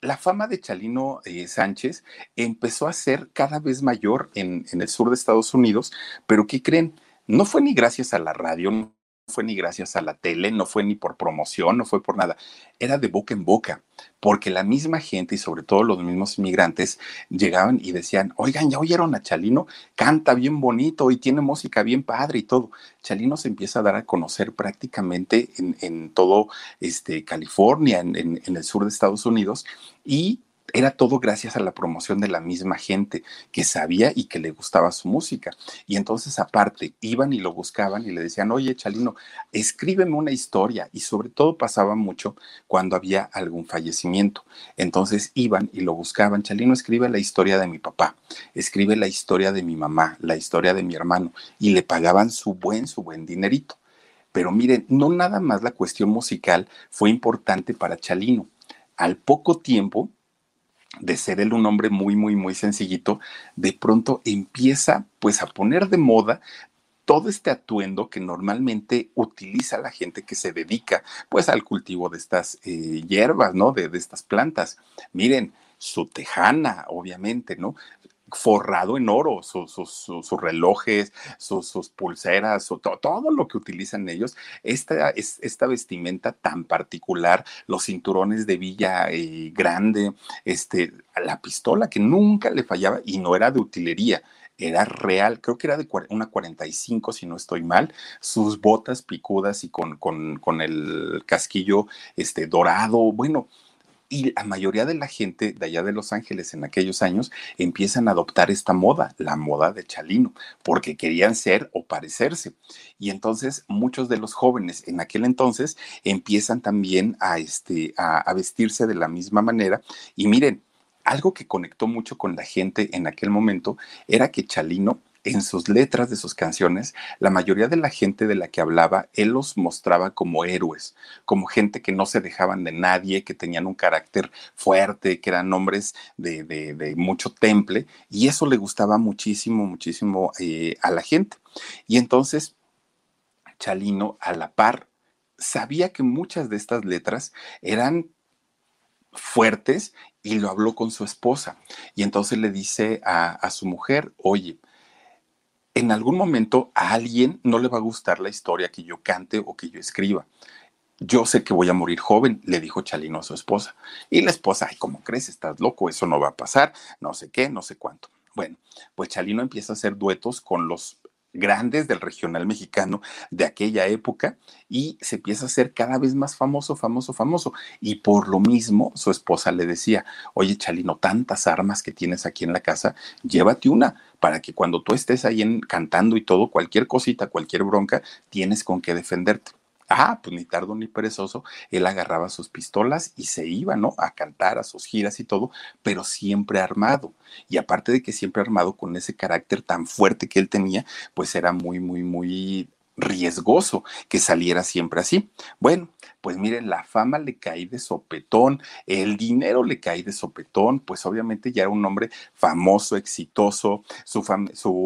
la fama de Chalino eh, Sánchez empezó a ser cada vez mayor en, en el sur de Estados Unidos, pero ¿qué creen? No fue ni gracias a la radio, fue ni gracias a la tele, no fue ni por promoción, no fue por nada, era de boca en boca, porque la misma gente y sobre todo los mismos inmigrantes llegaban y decían, oigan, ya oyeron a Chalino, canta bien bonito y tiene música bien padre y todo. Chalino se empieza a dar a conocer prácticamente en, todo este, California, en, en el sur de Estados Unidos, y era todo gracias a la promoción de la misma gente que sabía y que le gustaba su música. Y entonces aparte iban y lo buscaban y le decían, oye Chalino, escríbeme una historia. Y sobre todo pasaba mucho cuando había algún fallecimiento. Entonces iban y lo buscaban. Chalino, escribe la historia de mi papá, escribe la historia de mi mamá, la historia de mi hermano. Y le pagaban su buen, su buen dinerito. Pero miren, no nada más la cuestión musical fue importante para Chalino. Al poco tiempo, de ser él un hombre muy, muy, muy sencillito, de pronto empieza pues a poner de moda todo este atuendo que normalmente utiliza la gente que se dedica pues al cultivo de estas eh, hierbas, ¿no? De, de estas plantas. Miren, su tejana, obviamente, ¿no? Forrado en oro, sus, relojes, sus, pulseras, todo lo que utilizan ellos. Esta, esta vestimenta tan particular, los cinturones de Villa eh, Grande, este, la pistola que nunca le fallaba y no era de utilería era real, creo que era de una 45 si no estoy mal, sus botas picudas y con, con, el casquillo este, dorado, bueno, y la mayoría de la gente de allá de Los Ángeles en aquellos años empiezan a adoptar esta moda, la moda de Chalino, porque querían ser o parecerse. Y entonces muchos de los jóvenes en aquel entonces empiezan también a, este, a, a vestirse de la misma manera. Y miren, algo que conectó mucho con la gente en aquel momento era que Chalino en sus letras de sus canciones, la mayoría de la gente de la que hablaba, él los mostraba como héroes, como gente que no se dejaban de nadie, que tenían un carácter fuerte, que eran hombres de, mucho temple, y eso le gustaba muchísimo, muchísimo eh, a la gente. Y entonces, Chalino, a la par, sabía que muchas de estas letras eran fuertes y lo habló con su esposa. Y entonces le dice a su mujer, oye, en algún momento a alguien no le va a gustar la historia que yo cante o que yo escriba. Yo sé que voy a morir joven, le dijo Chalino a su esposa. Y la esposa, ay, ¿cómo crees? Estás loco, eso no va a pasar, no sé qué, no sé cuánto. Bueno, pues Chalino empieza a hacer duetos con los grandes del regional mexicano de aquella época y se empieza a ser cada vez más famoso, famoso, famoso. Y por lo mismo su esposa le decía, oye Chalino, tantas armas que tienes aquí en la casa, llévate una para que cuando tú estés ahí cantando y todo, cualquier cosita, cualquier bronca, tienes con qué defenderte. Ah, pues ni tardo ni perezoso, él agarraba sus pistolas y se iba, ¿no? A cantar a sus giras y todo, pero siempre armado. Y aparte de que siempre armado con ese carácter tan fuerte que él tenía, pues era muy, muy, muy riesgoso que saliera siempre así. Bueno, pues miren, la fama le cae de sopetón, el dinero le cae de sopetón, pues obviamente ya era un hombre famoso, exitoso, su,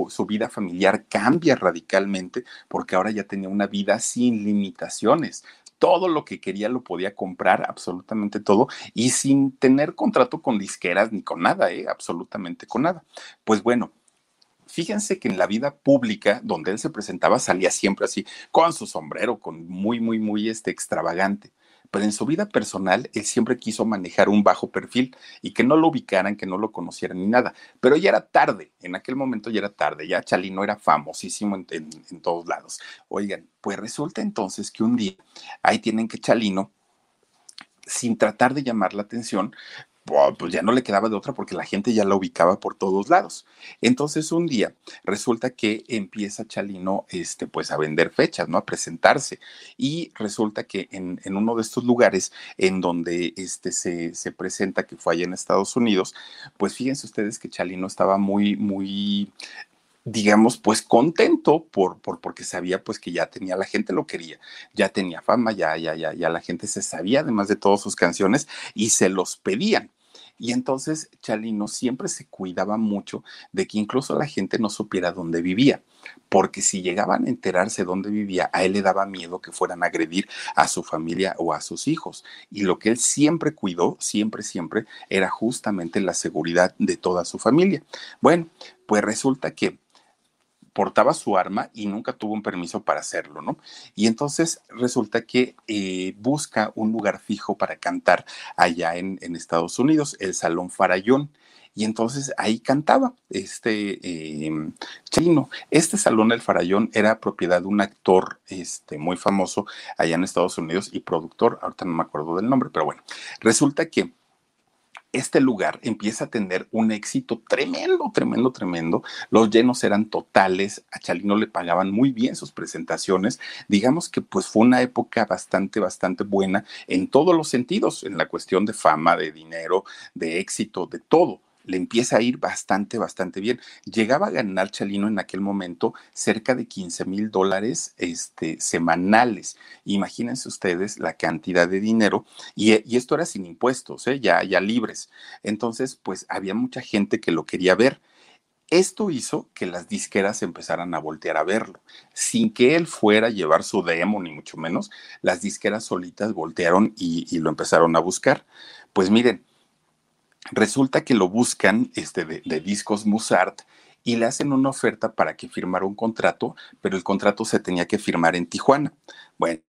su, vida familiar cambia radicalmente porque ahora ya tenía una vida sin limitaciones, todo lo que quería lo podía comprar, absolutamente todo, y sin tener contrato con disqueras ni con nada, ¿eh? absolutamente con nada. Pues bueno, fíjense que en la vida pública, donde él se presentaba, salía siempre así, con su sombrero, con muy, muy, muy este, extravagante. Pero en su vida personal, él siempre quiso manejar un bajo perfil y que no lo ubicaran, que no lo conocieran ni nada. Pero ya era tarde, en aquel momento ya era tarde, ya Chalino era famosísimo en, en todos lados. Oigan, pues resulta entonces que un día ahí tienen que Chalino sin tratar de llamar la atención, pues ya no le quedaba de otra porque la gente ya la ubicaba por todos lados. Entonces un día resulta que empieza Chalino este, pues a vender fechas, ¿no? A presentarse. Y resulta que en, uno de estos lugares en donde este, se, se presenta, que fue allá en Estados Unidos, pues fíjense ustedes que Chalino estaba muy, muy digamos, pues contento por, por, porque sabía pues que ya tenía, la gente lo quería, ya tenía fama, ya, ya, ya, ya la gente se sabía además de todas sus canciones y se los pedían. Y entonces Chalino siempre se cuidaba mucho de que incluso la gente no supiera dónde vivía, porque si llegaban a enterarse dónde vivía, a él le daba miedo que fueran a agredir a su familia o a sus hijos. Y lo que él siempre cuidó, siempre, siempre, era justamente la seguridad de toda su familia. Bueno, pues resulta que portaba su arma y nunca tuvo un permiso para hacerlo, ¿no? Y entonces resulta que eh, busca un lugar fijo para cantar allá en, Estados Unidos, el Salón Farallón. Y entonces ahí cantaba este eh, chino. Este salón, el Farallón, era propiedad de un actor este, muy famoso allá en Estados Unidos y productor, ahorita no me acuerdo del nombre, pero bueno, resulta que este lugar empieza a tener un éxito tremendo, tremendo, tremendo. Los llenos eran totales, a Chalino le pagaban muy bien sus presentaciones. Digamos que pues fue una época bastante, bastante buena en todos los sentidos, en la cuestión de fama, de dinero, de éxito, de todo le empieza a ir bastante, bastante bien. Llegaba a ganar Chalino en aquel momento cerca de 15 mil dólares este, semanales. Imagínense ustedes la cantidad de dinero y, esto era sin impuestos, ¿eh? ya, ya libres. Entonces, pues había mucha gente que lo quería ver. Esto hizo que las disqueras empezaran a voltear a verlo. Sin que él fuera a llevar su demo, ni mucho menos, las disqueras solitas voltearon y lo empezaron a buscar. Pues miren, Resulta que lo buscan este, de, discos Musart y le hacen una oferta para que firmara un contrato, pero el contrato se tenía que firmar en Tijuana. Bueno,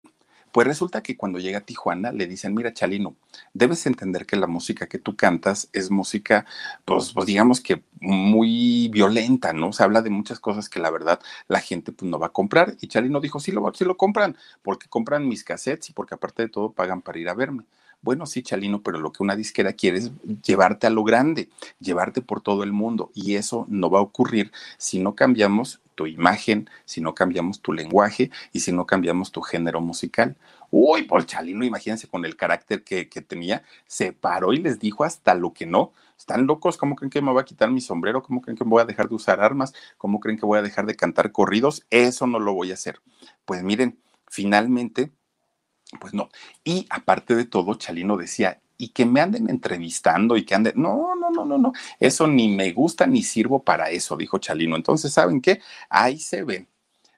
pues resulta que cuando llega a Tijuana le dicen, mira Chalino, debes entender que la música que tú cantas es música, pues, pues, digamos que muy violenta, ¿no? Se habla de muchas cosas que la verdad la gente pues, no va a comprar. Y Chalino dijo, sí lo, sí lo compran, porque compran mis cassettes y porque aparte de todo pagan para ir a verme. Bueno, sí, Chalino, pero lo que una disquera quiere es llevarte a lo grande, llevarte por todo el mundo. Y eso no va a ocurrir si no cambiamos tu imagen, si no cambiamos tu lenguaje y si no cambiamos tu género musical. Uy, por Chalino, imagínense con el carácter que, tenía, se paró y les dijo hasta lo que no. Están locos, ¿cómo creen que me voy a quitar mi sombrero? ¿Cómo creen que voy a dejar de usar armas? ¿Cómo creen que voy a dejar de cantar corridos? Eso no lo voy a hacer. Pues miren, finalmente pues no. Y aparte de todo, Chalino decía, y que me anden entrevistando y que anden, no, no, no, no, no, eso ni me gusta ni sirvo para eso, dijo Chalino. Entonces, ¿saben qué? Ahí se ven.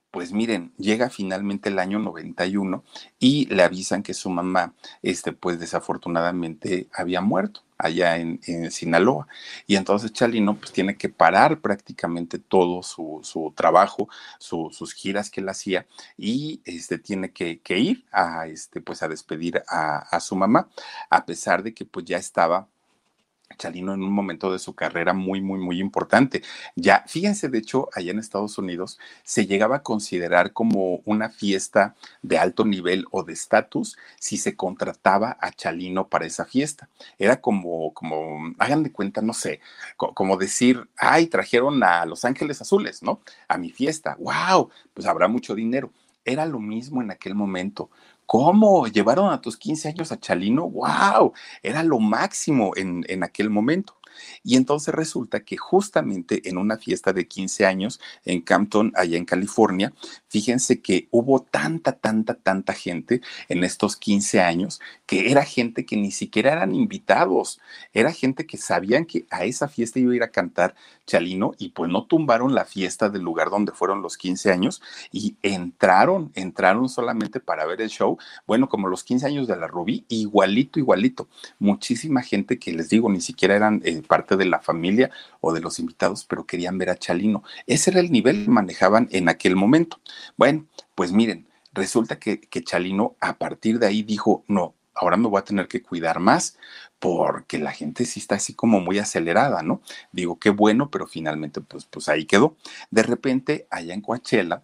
Pues miren, llega finalmente el año 91 y le avisan que su mamá, este, pues desafortunadamente había muerto allá en, Sinaloa. Y entonces Chalino pues tiene que parar prácticamente todo su, trabajo, sus giras que él hacía y este, tiene que, ir a, este, pues, a despedir a, a su mamá, a pesar de que pues ya estaba Chalino en un momento de su carrera muy, muy, muy importante. Ya, fíjense, de hecho, allá en Estados Unidos se llegaba a considerar como una fiesta de alto nivel o de estatus si se contrataba a Chalino para esa fiesta. Era como, como, hagan de cuenta, no sé, como decir, ay, trajeron a Los Ángeles Azules, ¿no? A mi fiesta. ¡Wow! Pues habrá mucho dinero. Era lo mismo en aquel momento. ¿Cómo? ¿Llevaron a tus 15 años a Chalino? ¡Wow! Era lo máximo en, en aquel momento. Y entonces resulta que justamente en una fiesta de 15 años en Campton, allá en California, fíjense que hubo tanta, tanta, tanta gente en estos 15 años que era gente que ni siquiera eran invitados, era gente que sabían que a esa fiesta iba a ir a cantar Chalino y pues no tumbaron la fiesta del lugar donde fueron los 15 años y entraron, entraron solamente para ver el show, bueno, como los 15 años de la Rubí, igualito, igualito. Muchísima gente que les digo, ni siquiera eran eh, parte de la familia o de los invitados, pero querían ver a Chalino. Ese era el nivel que manejaban en aquel momento. Bueno, pues miren, resulta que, que Chalino a partir de ahí dijo, no, ahora me voy a tener que cuidar más porque la gente sí está así como muy acelerada, ¿no? Digo, qué bueno, pero finalmente pues, pues ahí quedó. De repente, allá en Coachella,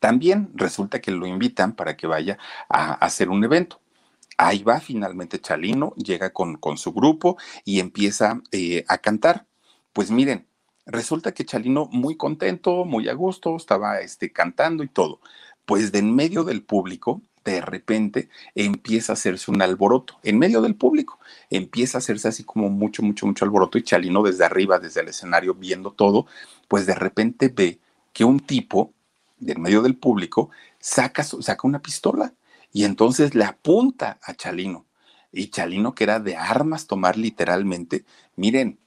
También resulta que lo invitan para que vaya a hacer un evento. Ahí va finalmente Chalino, llega con, con su grupo y empieza eh, a cantar. Pues miren, resulta que Chalino muy contento, muy a gusto, estaba este, cantando y todo. Pues de en medio del público, de repente empieza a hacerse un alboroto, en medio del público, empieza a hacerse así como mucho, mucho, mucho alboroto y Chalino desde arriba, desde el escenario, viendo todo, pues de repente ve que un tipo del medio del público saca, saca una pistola y entonces le apunta a Chalino. Y Chalino, que era de armas tomar literalmente, miren,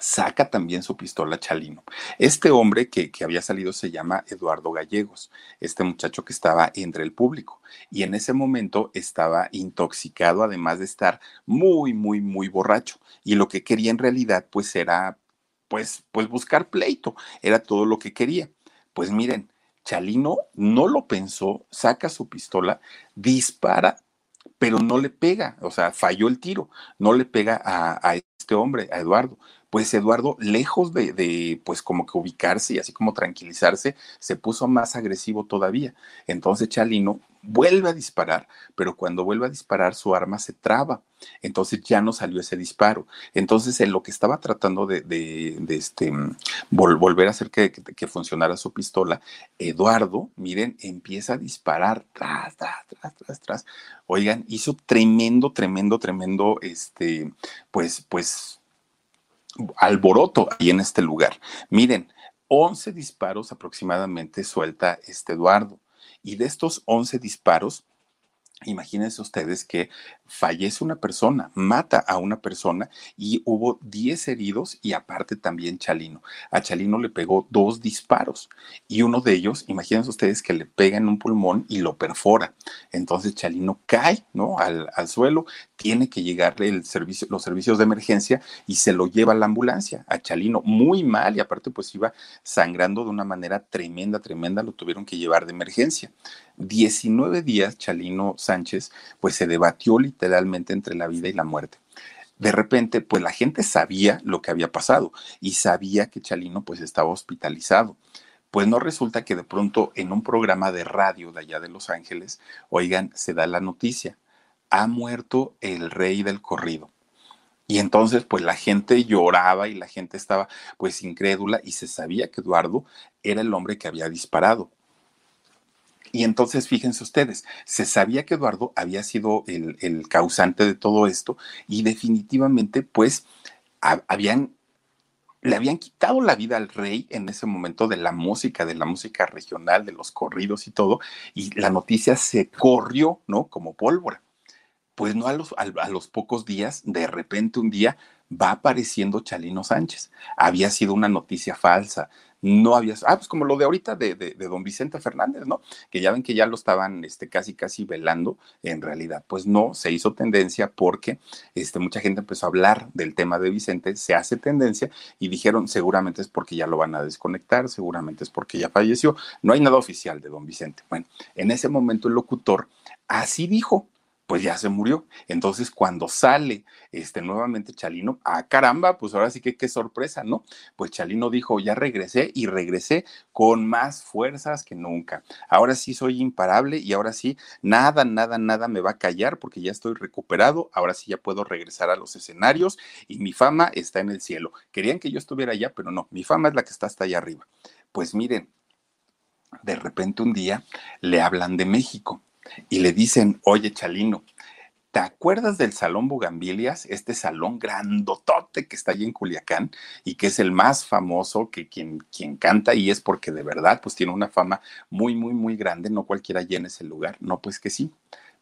saca también su pistola Chalino. Este hombre que, que, había salido se llama Eduardo Gallegos, este muchacho que estaba entre el público. Y en ese momento estaba intoxicado, además de estar muy, muy, muy borracho. Y lo que quería en realidad, pues era, pues, pues buscar pleito, era todo lo que quería. Pues miren, Chalino no lo pensó, saca su pistola, dispara, pero no le pega, o sea, falló el tiro, no le pega a, a este hombre, a Eduardo pues Eduardo, lejos de, de, pues como que ubicarse y así como tranquilizarse, se puso más agresivo todavía. Entonces Chalino vuelve a disparar, pero cuando vuelve a disparar su arma se traba. Entonces ya no salió ese disparo. Entonces en lo que estaba tratando de, de, este, vol, volver a hacer que, que, que, funcionara su pistola, Eduardo, miren, empieza a disparar tras, tras, tras, tras, tras. Oigan, hizo tremendo, tremendo, tremendo, este, pues, pues alboroto ahí en este lugar. Miren, 11 disparos aproximadamente suelta este Eduardo. Y de estos 11 disparos, Imagínense ustedes que fallece una persona, mata a una persona y hubo 10 heridos y aparte también Chalino. A Chalino le pegó dos disparos y uno de ellos, imagínense ustedes que le pega en un pulmón y lo perfora. Entonces Chalino cae ¿no? al, al suelo, tiene que llegarle el servicio, los servicios de emergencia y se lo lleva a la ambulancia. A Chalino muy mal y aparte pues iba sangrando de una manera tremenda, tremenda, lo tuvieron que llevar de emergencia. 19 días Chalino Sánchez pues se debatió literalmente entre la vida y la muerte. De repente, pues la gente sabía lo que había pasado y sabía que Chalino pues estaba hospitalizado. Pues no resulta que de pronto en un programa de radio de allá de Los Ángeles, oigan, se da la noticia, ha muerto el rey del corrido. Y entonces, pues la gente lloraba y la gente estaba pues incrédula y se sabía que Eduardo era el hombre que había disparado. Y entonces, fíjense ustedes, se sabía que Eduardo había sido el, causante de todo esto y definitivamente, pues, habían le habían quitado la vida al rey en ese momento de la música, de la música regional, de los corridos y todo, y la noticia se corrió, ¿no? Como pólvora. Pues no a los, a, a los pocos días, de repente un día va apareciendo Chalino Sánchez. Había sido una noticia falsa, no había, ah, pues como lo de ahorita de, de, de, don Vicente Fernández, ¿no? Que ya ven que ya lo estaban este, casi, casi velando, en realidad, pues no, se hizo tendencia porque este, mucha gente empezó a hablar del tema de Vicente, se hace tendencia y dijeron, seguramente es porque ya lo van a desconectar, seguramente es porque ya falleció, no hay nada oficial de don Vicente. Bueno, en ese momento el locutor así dijo, pues ya se murió. Entonces, cuando sale este nuevamente Chalino, ah, caramba, pues ahora sí que qué sorpresa, ¿no? Pues Chalino dijo, ya regresé y regresé con más fuerzas que nunca. Ahora sí soy imparable y ahora sí, nada, nada, nada me va a callar porque ya estoy recuperado, ahora sí ya puedo regresar a los escenarios y mi fama está en el cielo. Querían que yo estuviera allá, pero no, mi fama es la que está hasta allá arriba. Pues miren, de repente un día le hablan de México y le dicen, oye Chalino, ¿te acuerdas del Salón Bugambilias? Este salón grandotote que está allí en Culiacán y que es el más famoso, que quien, quien canta y es porque de verdad pues tiene una fama muy, muy, muy grande, no cualquiera llena ese lugar. No, pues que sí.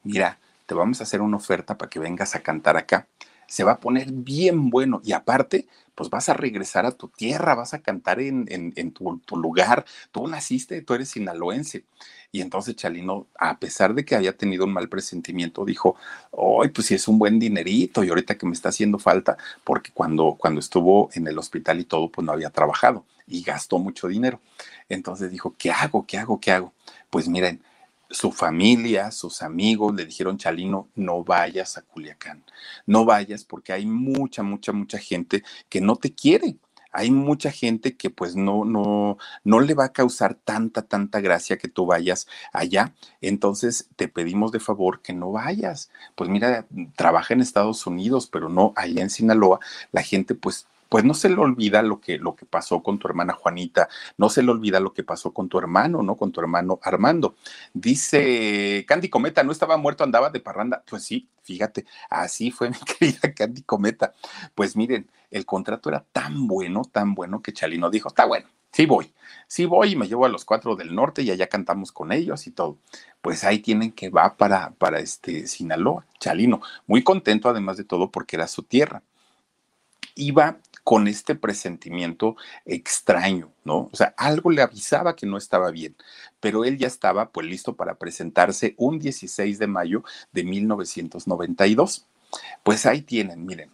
Mira, te vamos a hacer una oferta para que vengas a cantar acá. se va a poner bien bueno y aparte, pues vas a regresar a tu tierra, vas a cantar en, tu, lugar, tú naciste, tú eres sinaloense. Y entonces Chalino, a pesar de que había tenido un mal presentimiento, dijo, hoy pues sí es un buen dinerito y ahorita que me está haciendo falta, porque cuando, cuando estuvo en el hospital y todo, pues no había trabajado y gastó mucho dinero. Entonces dijo, ¿qué hago? ¿Qué hago? ¿Qué hago? Pues miren, su familia, sus amigos le dijeron, Chalino, no vayas a Culiacán, no vayas porque hay mucha, mucha, mucha gente que no te quiere. Hay mucha gente que pues no, no, no le va a causar tanta, tanta gracia que tú vayas allá. Entonces te pedimos de favor que no vayas. Pues mira, trabaja en Estados Unidos, pero no allá en Sinaloa. La gente pues pues no se le olvida lo que, lo que pasó con tu hermana Juanita, no se le olvida lo que pasó con tu hermano, ¿no? Con tu hermano Armando. Dice Candy Cometa, no estaba muerto, andaba de parranda. Pues sí, fíjate, así fue mi querida Candy Cometa. Pues miren, el contrato era tan bueno, tan bueno que Chalino dijo, está bueno, sí voy, sí voy y me llevo a los cuatro del norte y allá cantamos con ellos y todo. Pues ahí tienen que va para, para este Sinaloa, Chalino, muy contento además de todo porque era su tierra. Iba con este presentimiento extraño, ¿no? O sea, algo le avisaba que no estaba bien, pero él ya estaba pues listo para presentarse un 16 de mayo de 1992. Pues ahí tienen, miren,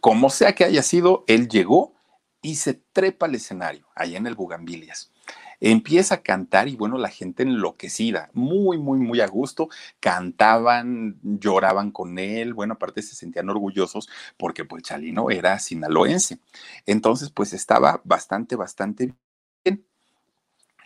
como sea que haya sido, él llegó y se trepa al escenario, allá en el Bugambilias empieza a cantar y bueno, la gente enloquecida, muy, muy, muy a gusto, cantaban, lloraban con él, bueno, aparte se sentían orgullosos porque pues Chalino era sinaloense. Entonces, pues estaba bastante, bastante bien.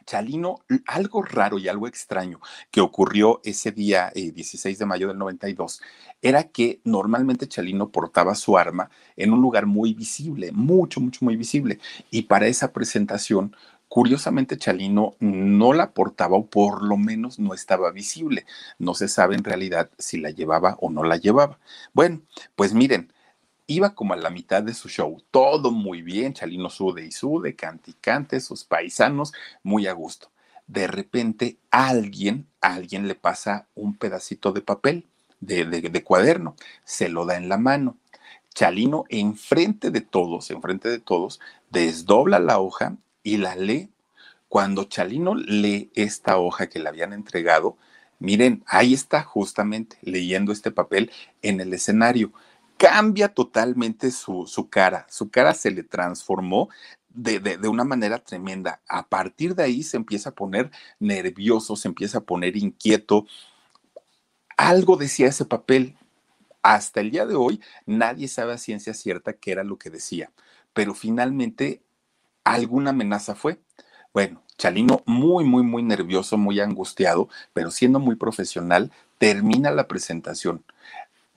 Chalino, algo raro y algo extraño que ocurrió ese día 16 eh, de mayo del 92 era que normalmente Chalino portaba su arma en un lugar muy visible, mucho, mucho, muy visible. Y para esa presentación Curiosamente, Chalino no la portaba o por lo menos no estaba visible. No se sabe en realidad si la llevaba o no la llevaba. Bueno, pues miren, iba como a la mitad de su show, todo muy bien, Chalino sude y sude, cante cante, sus paisanos, muy a gusto. De repente, alguien, alguien le pasa un pedacito de papel, de, de cuaderno, se lo da en la mano. Chalino, enfrente de todos, enfrente de todos, desdobla la hoja y la lee. Cuando Chalino lee esta hoja que le habían entregado, miren, ahí está justamente leyendo este papel en el escenario. Cambia totalmente su, su cara, su cara se le transformó de, de, una manera tremenda. A partir de ahí se empieza a poner nervioso, se empieza a poner inquieto. Algo decía ese papel. Hasta el día de hoy nadie sabe a ciencia cierta qué era lo que decía, pero finalmente alguna amenaza fue. Bueno, Chalino muy, muy, muy nervioso, muy angustiado, pero siendo muy profesional, termina la presentación.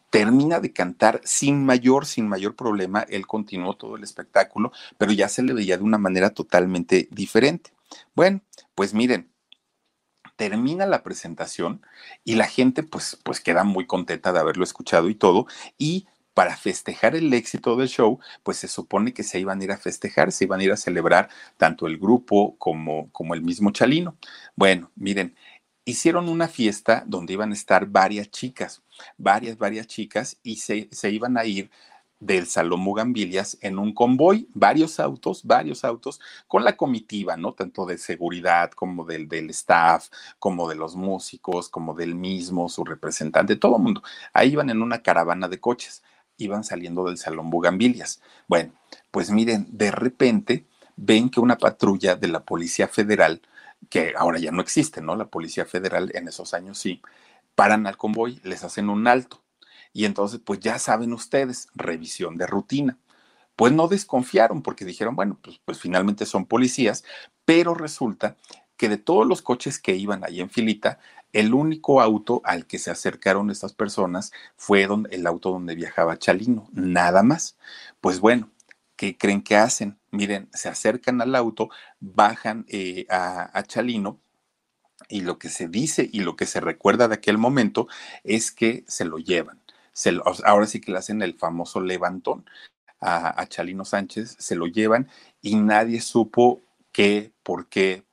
Termina de cantar sin mayor, sin mayor problema. Él continuó todo el espectáculo, pero ya se le veía de una manera totalmente diferente. Bueno, pues miren, termina la presentación y la gente pues, pues queda muy contenta de haberlo escuchado y todo. Y para festejar el éxito del show, pues se supone que se iban a ir a festejar, se iban a ir a celebrar tanto el grupo como, como el mismo Chalino. Bueno, miren, hicieron una fiesta donde iban a estar varias chicas, varias, varias chicas, y se, se iban a ir del Salón Mugambilias en un convoy, varios autos, varios autos, con la comitiva, ¿no? Tanto de seguridad como del, del staff, como de los músicos, como del mismo, su representante, todo el mundo. Ahí iban en una caravana de coches iban saliendo del Salón Bugambilias. Bueno, pues miren, de repente ven que una patrulla de la Policía Federal, que ahora ya no existe, ¿no? La Policía Federal en esos años sí, paran al convoy, les hacen un alto. Y entonces, pues ya saben ustedes, revisión de rutina. Pues no desconfiaron porque dijeron, bueno, pues, pues finalmente son policías, pero resulta que de todos los coches que iban ahí en filita, el único auto al que se acercaron estas personas fue el auto donde viajaba Chalino, nada más. Pues bueno, ¿qué creen que hacen? Miren, se acercan al auto, bajan eh, a, Chalino y lo que se dice y lo que se recuerda de aquel momento es que se lo llevan. ahora sí que le hacen el famoso levantón a, a Chalino Sánchez, se lo llevan y nadie supo qué, por qué,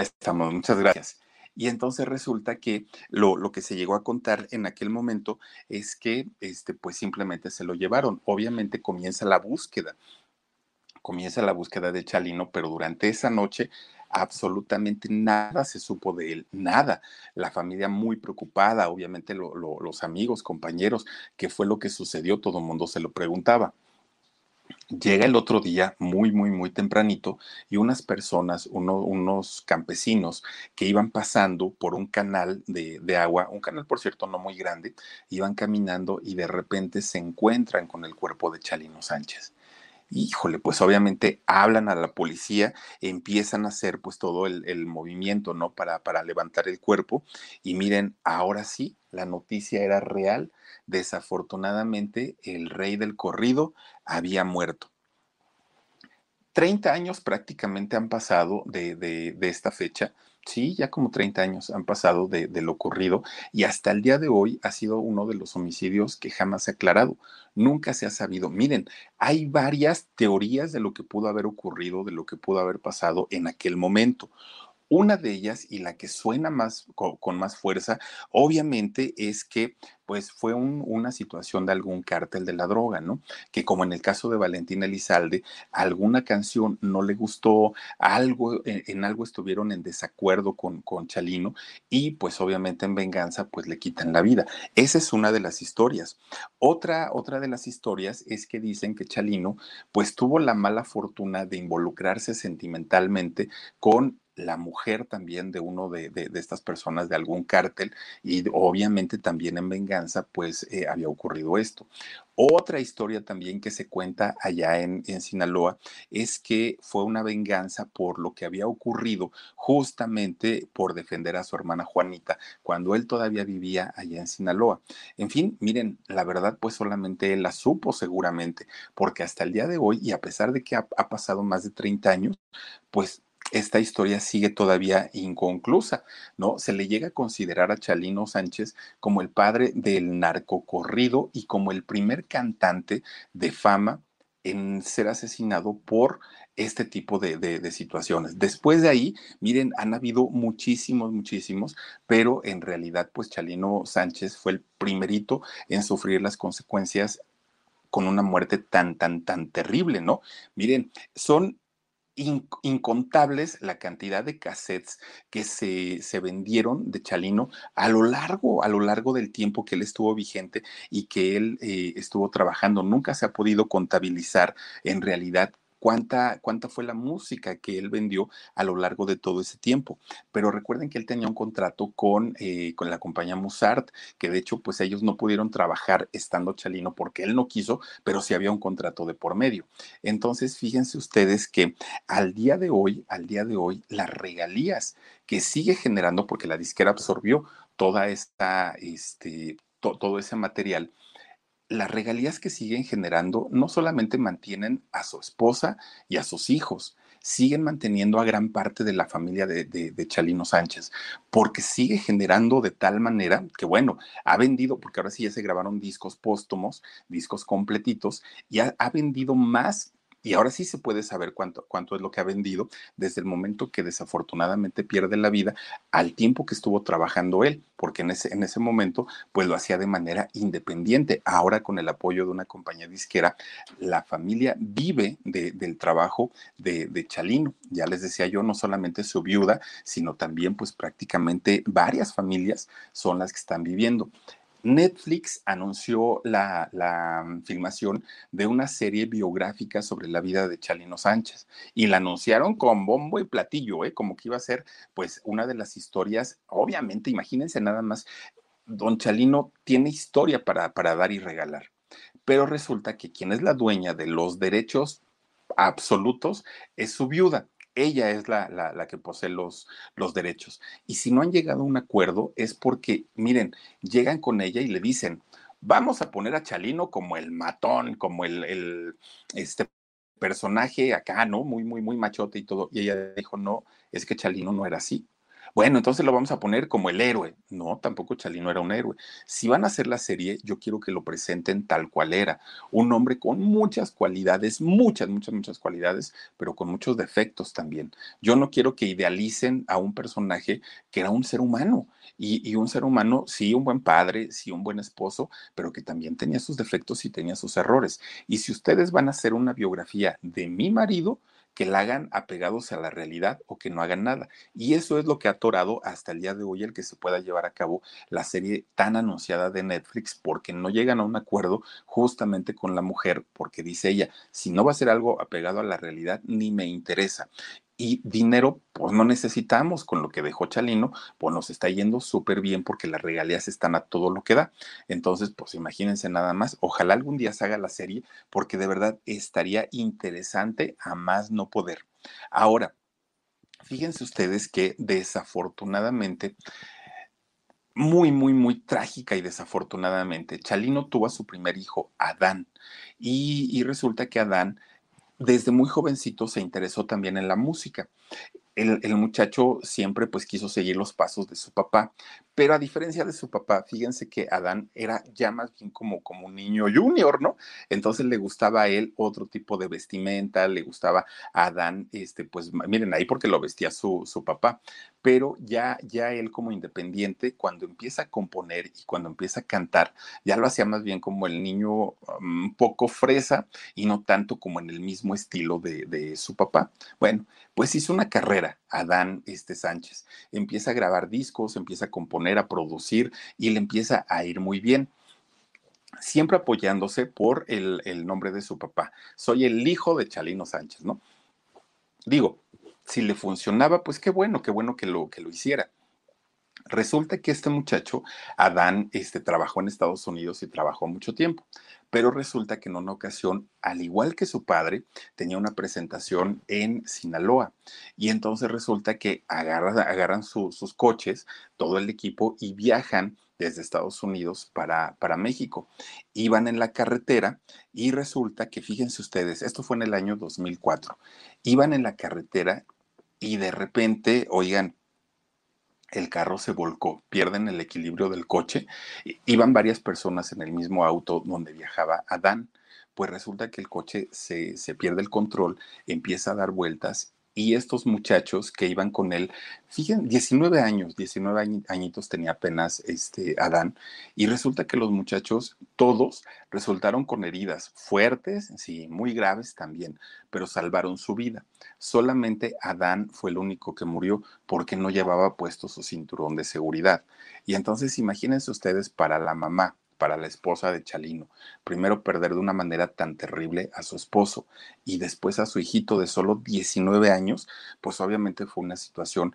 Estamos, muchas gracias. Y entonces resulta que lo, lo, que se llegó a contar en aquel momento es que, este, pues simplemente se lo llevaron. Obviamente comienza la búsqueda, comienza la búsqueda de Chalino, pero durante esa noche absolutamente nada se supo de él, nada. La familia muy preocupada, obviamente lo, lo, los amigos, compañeros, qué fue lo que sucedió, todo el mundo se lo preguntaba. Llega el otro día muy, muy, muy tempranito y unas personas, uno, unos campesinos que iban pasando por un canal de, de, agua, un canal por cierto no muy grande, iban caminando y de repente se encuentran con el cuerpo de Chalino Sánchez híjole, pues obviamente hablan a la policía, empiezan a hacer pues todo el, movimiento, ¿no? Para, para levantar el cuerpo y miren, ahora sí, la noticia era real. Desafortunadamente, el rey del corrido había muerto. 30 años prácticamente han pasado de, de, de esta fecha Sí, ya como 30 años han pasado de, de, lo ocurrido y hasta el día de hoy ha sido uno de los homicidios que jamás se ha aclarado. Nunca se ha sabido. Miren, hay varias teorías de lo que pudo haber ocurrido, de lo que pudo haber pasado en aquel momento. Una de ellas y la que suena más con, más fuerza, obviamente, es que pues fue un, una situación de algún cártel de la droga, ¿no? Que como en el caso de Valentín Elizalde, alguna canción no le gustó, algo, en, en algo estuvieron en desacuerdo con, con Chalino y pues obviamente en venganza pues le quitan la vida. Esa es una de las historias. Otra, otra de las historias es que dicen que Chalino pues tuvo la mala fortuna de involucrarse sentimentalmente con la mujer también de uno de, de, estas personas de algún cártel y obviamente también en venganza pues eh, había ocurrido esto. Otra historia también que se cuenta allá en, en, Sinaloa es que fue una venganza por lo que había ocurrido justamente por defender a su hermana Juanita cuando él todavía vivía allá en Sinaloa. En fin, miren, la verdad pues solamente él la supo seguramente porque hasta el día de hoy y a pesar de que ha, ha pasado más de 30 años, pues esta historia sigue todavía inconclusa, ¿no? Se le llega a considerar a Chalino Sánchez como el padre del narcocorrido y como el primer cantante de fama en ser asesinado por este tipo de, situaciones. Después de ahí, miren, han habido muchísimos, muchísimos, pero en realidad, pues Chalino Sánchez fue el primerito en sufrir las consecuencias con una muerte tan, tan, tan terrible, ¿no? Miren, son incontables la cantidad de cassettes que se, se, vendieron de Chalino a lo largo, a lo largo del tiempo que él estuvo vigente y que él eh, estuvo trabajando. Nunca se ha podido contabilizar en realidad cuánta, cuánta fue la música que él vendió a lo largo de todo ese tiempo. Pero recuerden que él tenía un contrato con, eh, con la compañía Musart, que de hecho, pues ellos no pudieron trabajar estando Chalino porque él no quiso, pero sí había un contrato de por medio. Entonces, fíjense ustedes que al día de hoy, al día de hoy, las regalías que sigue generando, porque la disquera absorbió toda esta, este, to, todo ese material, las regalías que siguen generando no solamente mantienen a su esposa y a sus hijos, siguen manteniendo a gran parte de la familia de, de, Chalino Sánchez, porque sigue generando de tal manera que, bueno, ha vendido, porque ahora sí ya se grabaron discos póstumos, discos completitos, y ha, ha vendido más y ahora sí se puede saber cuánto, cuánto es lo que ha vendido desde el momento que desafortunadamente pierde la vida al tiempo que estuvo trabajando él, porque en ese, en ese momento pues lo hacía de manera independiente. Ahora con el apoyo de una compañía disquera, la familia vive de, del trabajo de, de Chalino. Ya les decía yo, no solamente su viuda, sino también pues prácticamente varias familias son las que están viviendo. Netflix anunció la, la, filmación de una serie biográfica sobre la vida de Chalino Sánchez y la anunciaron con bombo y platillo, ¿eh? como que iba a ser pues una de las historias, obviamente, imagínense nada más, don Chalino tiene historia para, para dar y regalar, pero resulta que quien es la dueña de los derechos absolutos es su viuda ella es la, la, que posee los, los derechos. Y si no han llegado a un acuerdo es porque, miren, llegan con ella y le dicen, vamos a poner a Chalino como el matón, como el, el este personaje acá, ¿no? Muy, muy, muy machote y todo. Y ella dijo, no, es que Chalino no era así. Bueno, entonces lo vamos a poner como el héroe. No, tampoco Chalino era un héroe. Si van a hacer la serie, yo quiero que lo presenten tal cual era. Un hombre con muchas cualidades, muchas, muchas, muchas cualidades, pero con muchos defectos también. Yo no quiero que idealicen a un personaje que era un ser humano. Y, y un ser humano, sí, un buen padre, sí, un buen esposo, pero que también tenía sus defectos y tenía sus errores. Y si ustedes van a hacer una biografía de mi marido, que la hagan apegados a la realidad o que no hagan nada. Y eso es lo que ha atorado hasta el día de hoy el que se pueda llevar a cabo la serie tan anunciada de Netflix porque no llegan a un acuerdo justamente con la mujer porque dice ella, si no va a ser algo apegado a la realidad, ni me interesa y dinero, pues no necesitamos, con lo que dejó Chalino, pues nos está yendo súper bien porque las regalías están a todo lo que da. Entonces, pues imagínense nada más, ojalá algún día se haga la serie porque de verdad estaría interesante a más no poder. Ahora, fíjense ustedes que desafortunadamente muy, muy, muy trágica y desafortunadamente, Chalino tuvo a su primer hijo, Adán, y, y resulta que Adán desde muy jovencito se interesó también en la música. El, muchacho siempre pues quiso seguir los pasos de su papá, pero a diferencia de su papá, fíjense que Adán era ya más bien como, como un niño junior, ¿no? Entonces le gustaba a él otro tipo de vestimenta, le gustaba a Adán, este, pues miren ahí porque lo vestía su, su papá, pero ya, ya él como independiente, cuando empieza a componer y cuando empieza a cantar, ya lo hacía más bien como el niño um, un poco fresa y no tanto como en el mismo estilo de, de su papá. Bueno, pues hizo una carrera, Adán este Sánchez. Empieza a grabar discos, empieza a componer, a producir y le empieza a ir muy bien siempre apoyándose por el, el, nombre de su papá. Soy el hijo de Chalino Sánchez, ¿no? Digo, si le funcionaba, pues qué bueno, qué bueno que lo, que lo hiciera. Resulta que este muchacho, Adán, este, trabajó en Estados Unidos y trabajó mucho tiempo, pero resulta que en una ocasión, al igual que su padre, tenía una presentación en Sinaloa. Y entonces resulta que agarran, agarran su, sus coches, todo el equipo, y viajan desde Estados Unidos para, para México. Iban en la carretera y resulta que, fíjense ustedes, esto fue en el año 2004, iban en la carretera y de repente, oigan, el carro se volcó, pierden el equilibrio del coche. Iban varias personas en el mismo auto donde viajaba Adán. Pues resulta que el coche se, se pierde el control, empieza a dar vueltas y estos muchachos que iban con él, fíjense, 19 años, 19 añitos tenía apenas este Adán, y resulta que los muchachos, todos, resultaron con heridas fuertes, sí, muy graves también, pero salvaron su vida. Solamente Adán fue el único que murió porque no llevaba puesto su cinturón de seguridad. Y entonces imagínense ustedes para la mamá, para la esposa de Chalino. Primero perder de una manera tan terrible a su esposo y después a su hijito de solo 19 años, pues obviamente fue una situación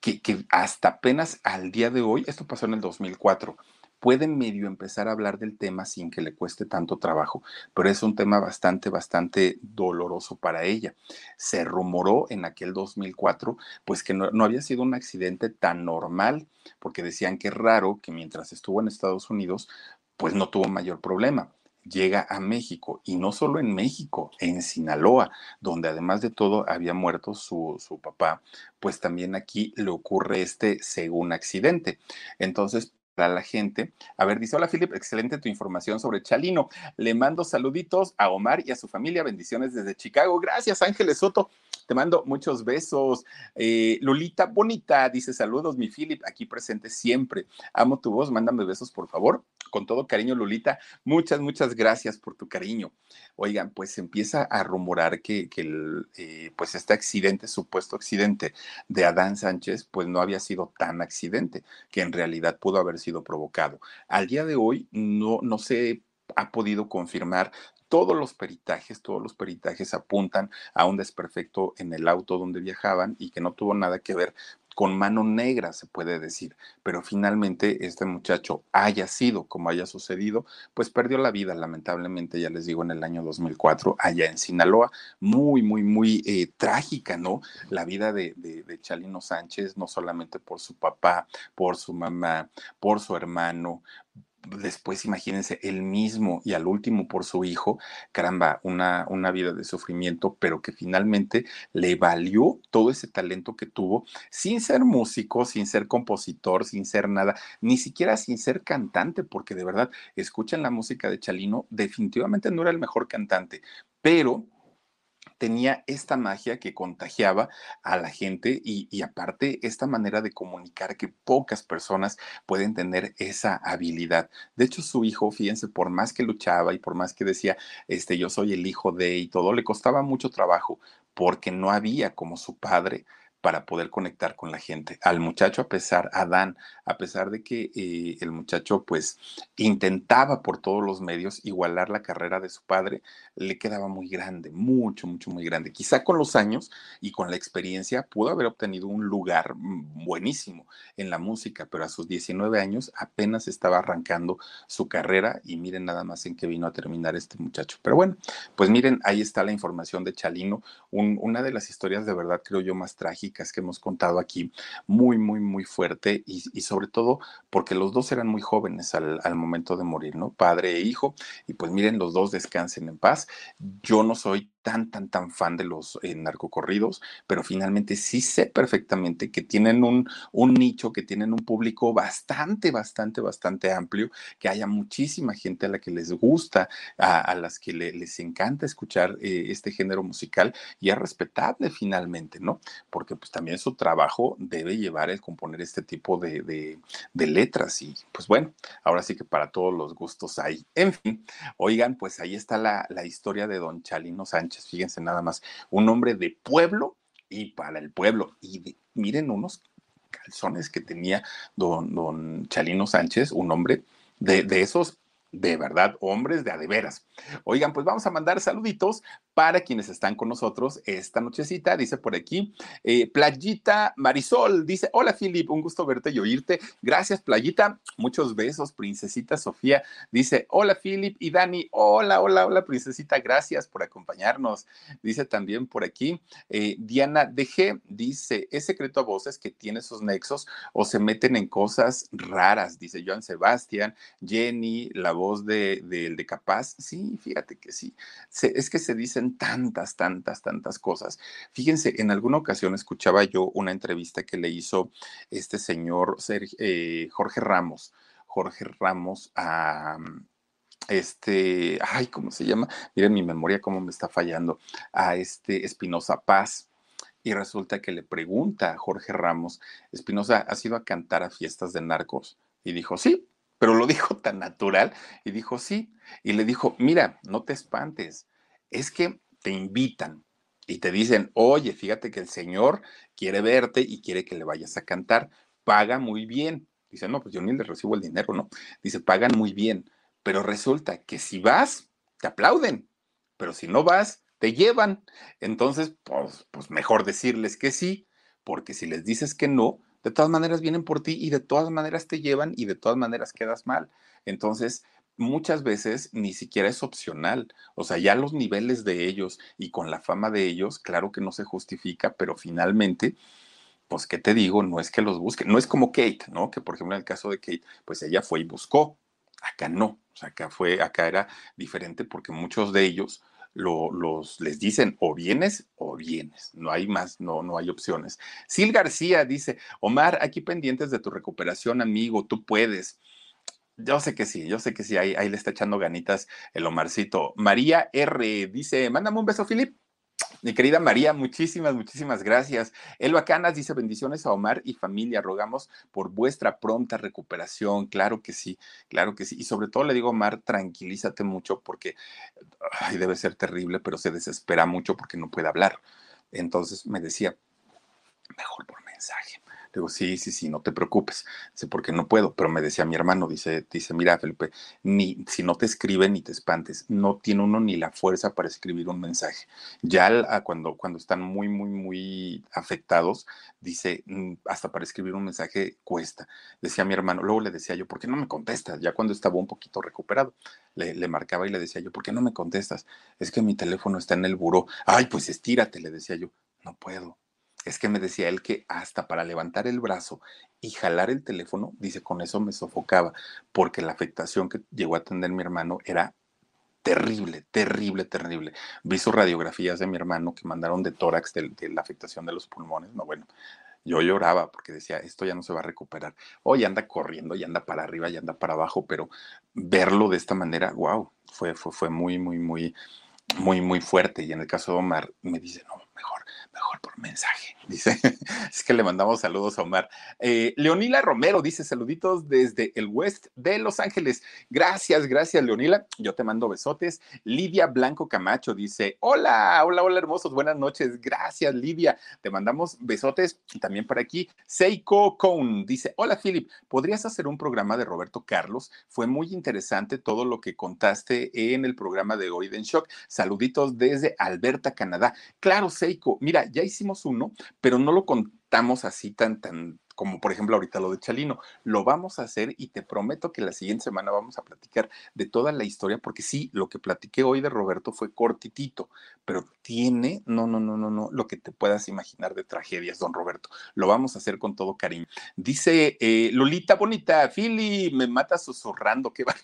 que, hasta apenas al día de hoy, esto pasó en el 2004, puede medio empezar a hablar del tema sin que le cueste tanto trabajo, pero es un tema bastante, bastante doloroso para ella. Se rumoró en aquel 2004, pues que no, no había sido un accidente tan normal, porque decían que es raro que mientras estuvo en Estados Unidos, pues no tuvo mayor problema llega a México y no solo en México, en Sinaloa, donde además de todo había muerto su, su, papá, pues también aquí le ocurre este según accidente. Entonces, para la gente. A ver, dice, hola Philip, excelente tu información sobre Chalino. Le mando saluditos a Omar y a su familia, bendiciones desde Chicago. Gracias, Ángeles Soto. Te mando muchos besos. Eh, Lolita Bonita dice, saludos, mi Philip, aquí presente siempre. Amo tu voz, mándame besos, por favor. Con todo cariño, Lolita. Muchas, muchas gracias por tu cariño. Oigan, pues empieza a rumorar que, que el, eh, pues este accidente, supuesto accidente de Adán Sánchez, pues no había sido tan accidente, que en realidad pudo haber sido provocado. Al día de hoy no, no se ha podido confirmar todos los peritajes, todos los peritajes apuntan a un desperfecto en el auto donde viajaban y que no tuvo nada que ver con mano negra, se puede decir. Pero finalmente este muchacho haya sido como haya sucedido, pues perdió la vida, lamentablemente, ya les digo, en el año 2004, allá en Sinaloa. Muy, muy, muy eh, trágica, ¿no? La vida de, de, de Chalino Sánchez, no solamente por su papá, por su mamá, por su hermano, después imagínense, él mismo y al último por su hijo, caramba, una, una vida de sufrimiento, pero que finalmente le valió todo ese talento que tuvo sin ser músico, sin ser compositor, sin ser nada, ni siquiera sin ser cantante, porque de verdad, escuchan la música de Chalino, definitivamente no era el mejor cantante, pero tenía esta magia que contagiaba a la gente y, aparte esta manera de comunicar que pocas personas pueden tener esa habilidad. De hecho, su hijo, fíjense, por más que luchaba y por más que decía, este, yo soy el hijo de y todo, le costaba mucho trabajo porque no había como su padre para poder conectar con la gente. Al muchacho, a pesar, a Dan, a pesar de que eh, el muchacho pues intentaba por todos los medios igualar la carrera de su padre, le quedaba muy grande, mucho, mucho, muy grande. Quizá con los años y con la experiencia pudo haber obtenido un lugar buenísimo en la música, pero a sus 19 años apenas estaba arrancando su carrera y miren nada más en qué vino a terminar este muchacho. Pero bueno, pues miren, ahí está la información de Chalino, una de las historias de verdad creo yo más trágicas que hemos contado aquí, muy, muy, muy fuerte y, sobre todo porque los dos eran muy jóvenes al, al, momento de morir, ¿no? Padre e hijo, y pues miren, los dos descansen en paz. Yo no soy tan, tan, tan fan de los eh, narcocorridos, pero finalmente sí sé perfectamente que tienen un, un nicho, que tienen un público bastante, bastante, bastante amplio, que haya muchísima gente a la que les gusta, a, las que les encanta escuchar eh, este género musical y es respetable finalmente, ¿no? Porque pues también su trabajo debe llevar el componer este tipo de, de, de letras y pues bueno, ahora sí que para todos los gustos hay. En fin, oigan, pues ahí está la, la historia de don Chalino Sánchez fíjense nada más, un hombre de pueblo y para el pueblo. Y miren unos calzones que tenía don, don Chalino Sánchez, un hombre de, de esos de verdad, hombres de adeveras. Oigan, pues vamos a mandar saluditos para quienes están con nosotros esta nochecita. Dice por aquí, eh, Playita Marisol, dice, hola Filip, un gusto verte y oírte. Gracias, Playita. Muchos besos, princesita Sofía. Dice, hola Filip y Dani, hola, hola, hola, princesita, gracias por acompañarnos. Dice también por aquí, eh, Diana DG, dice, es secreto a voces que tiene sus nexos o se meten en cosas raras, dice Joan Sebastián, Jenny, la voz de, de, de Capaz. Sí, fíjate que sí. es que se dicen tantas, tantas, tantas cosas. Fíjense, en alguna ocasión escuchaba yo una entrevista que le hizo este señor eh, Jorge Ramos, Jorge Ramos a este, ay, ¿cómo se llama? Miren mi memoria cómo me está fallando, a este Espinosa Paz. Y resulta que le pregunta a Jorge Ramos, Espinosa, ¿has ido a cantar a fiestas de narcos? Y dijo, sí, pero lo dijo tan natural. Y dijo, sí. Y le dijo, mira, no te espantes es que te invitan y te dicen, oye, fíjate que el Señor quiere verte y quiere que le vayas a cantar, paga muy bien. Dice, no, pues yo ni le recibo el dinero, ¿no? Dice, pagan muy bien, pero resulta que si vas, te aplauden, pero si no vas, te llevan. Entonces, pues, pues mejor decirles que sí, porque si les dices que no, de todas maneras vienen por ti y de todas maneras te llevan y de todas maneras quedas mal. Entonces, muchas veces ni siquiera es opcional. O sea, ya los niveles de ellos y con la fama de ellos, claro que no se justifica, pero finalmente, pues, ¿qué te digo? No es que los busquen. No es como Kate, ¿no? Que por ejemplo en el caso de Kate, pues ella fue y buscó. Acá no. O sea, acá fue, acá era diferente porque muchos de ellos lo, los, les dicen o vienes o vienes, no hay más, no, no hay opciones. Sil García dice, Omar, aquí pendientes de tu recuperación, amigo, tú puedes. Yo sé que sí, yo sé que sí, ahí, le está echando ganitas el Omarcito. María R dice, mándame un beso, Filip. Mi querida María, muchísimas, muchísimas gracias. Elba Canas dice bendiciones a Omar y familia. Rogamos por vuestra pronta recuperación. Claro que sí, claro que sí. Y sobre todo le digo, Omar, tranquilízate mucho porque debe ser terrible, pero se desespera mucho porque no puede hablar. Entonces me decía, mejor por mensaje. Digo, sí, sí, sí, no te preocupes. Dice, porque no puedo. Pero me decía mi hermano, dice, dice, mira, Felipe, ni, si no te escriben ni te espantes, no tiene uno ni la fuerza para escribir un mensaje. Ya cuando, cuando están muy, muy, muy afectados, dice, mm, hasta para escribir un mensaje cuesta. Decía mi hermano, luego le decía yo, ¿por qué no me contestas? Ya cuando estaba un poquito recuperado, le, le marcaba y le decía yo, ¿por qué no me contestas? Es que mi teléfono está en el buró. Ay, pues estírate, le decía yo, no puedo es que me decía él que hasta para levantar el brazo y jalar el teléfono, dice, con eso me sofocaba, porque la afectación que llegó a tener mi hermano era terrible, terrible, terrible. Vi sus radiografías de mi hermano que mandaron de tórax de, la afectación de los pulmones. No, bueno, yo lloraba porque decía, esto ya no se va a recuperar. Hoy anda corriendo, y anda para arriba, y anda para abajo, pero verlo de esta manera, wow, fue, fue, fue muy, muy, muy, muy, muy fuerte. Y en el caso de Omar, me dice, no, mejor, por mensaje. Dice, es que le mandamos saludos a Omar. Eh, Leonila Romero dice saluditos desde el West de Los Ángeles. Gracias, gracias, Leonila. Yo te mando besotes. Lidia Blanco Camacho dice, hola, hola, hola, hermosos, buenas noches. Gracias, Lidia. Te mandamos besotes también por aquí. Seiko Cone dice, hola, Philip, ¿podrías hacer un programa de Roberto Carlos? Fue muy interesante todo lo que contaste en el programa de hoy Shock. Saluditos desde Alberta, Canadá. Claro, Seiko, mira, ya hicimos uno, pero no lo contamos así tan, tan, como por ejemplo ahorita lo de Chalino. Lo vamos a hacer y te prometo que la siguiente semana vamos a platicar de toda la historia, porque sí, lo que platiqué hoy de Roberto fue cortitito, pero tiene, no, no, no, no, no, lo que te puedas imaginar de tragedias, don Roberto. Lo vamos a hacer con todo cariño. Dice eh, Lolita Bonita, Philly, me mata susurrando, qué va.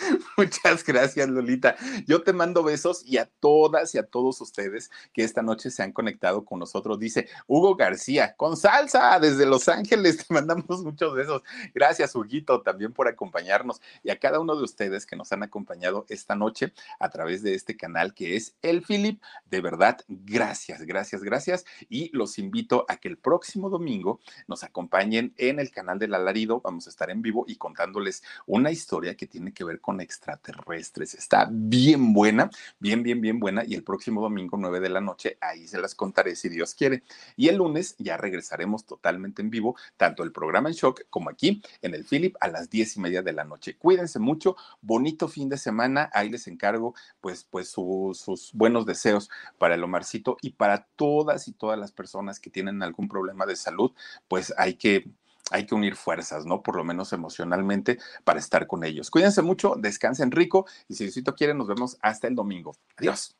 Muchas gracias, Lolita. Yo te mando besos y a todas y a todos ustedes que esta noche se han conectado con nosotros. Dice Hugo García, con salsa desde Los Ángeles. Te mandamos muchos besos. Gracias, Huguito, también por acompañarnos y a cada uno de ustedes que nos han acompañado esta noche a través de este canal que es El Philip. De verdad, gracias, gracias, gracias. Y los invito a que el próximo domingo nos acompañen en el canal del Alarido. Vamos a estar en vivo y contándoles una historia que tiene que ver extraterrestres. Está bien buena, bien, bien, bien buena. Y el próximo domingo, 9 de la noche, ahí se las contaré si Dios quiere. Y el lunes ya regresaremos totalmente en vivo, tanto el programa en shock como aquí en el Philip a las 10 y media de la noche. Cuídense mucho, bonito fin de semana. Ahí les encargo, pues, pues su, sus buenos deseos para el Omarcito y para todas y todas las personas que tienen algún problema de salud, pues hay que hay que unir fuerzas, ¿no? Por lo menos emocionalmente para estar con ellos. Cuídense mucho, descansen rico y si Diosito quiere, nos vemos hasta el domingo. Adiós.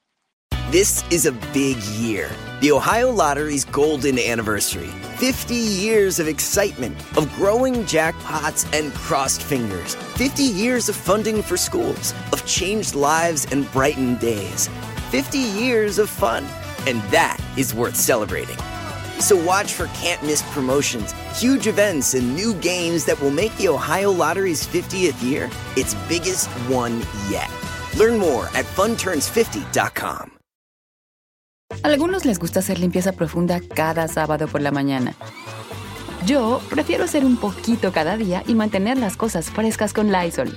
This is a big year. The Ohio Lottery's golden anniversary. 50 years of excitement, of growing jackpots and crossed fingers. 50 years of funding for schools, of changed lives and brightened days. 50 years of fun. And that is worth celebrating. So watch for can't miss promotions, huge events, and new games that will make the Ohio Lottery's 50th year its biggest one yet. Learn more at funturns50.com. Algunos les gusta hacer limpieza profunda cada sábado por la mañana. Yo prefiero hacer un poquito cada día y mantener las cosas frescas con Lysol.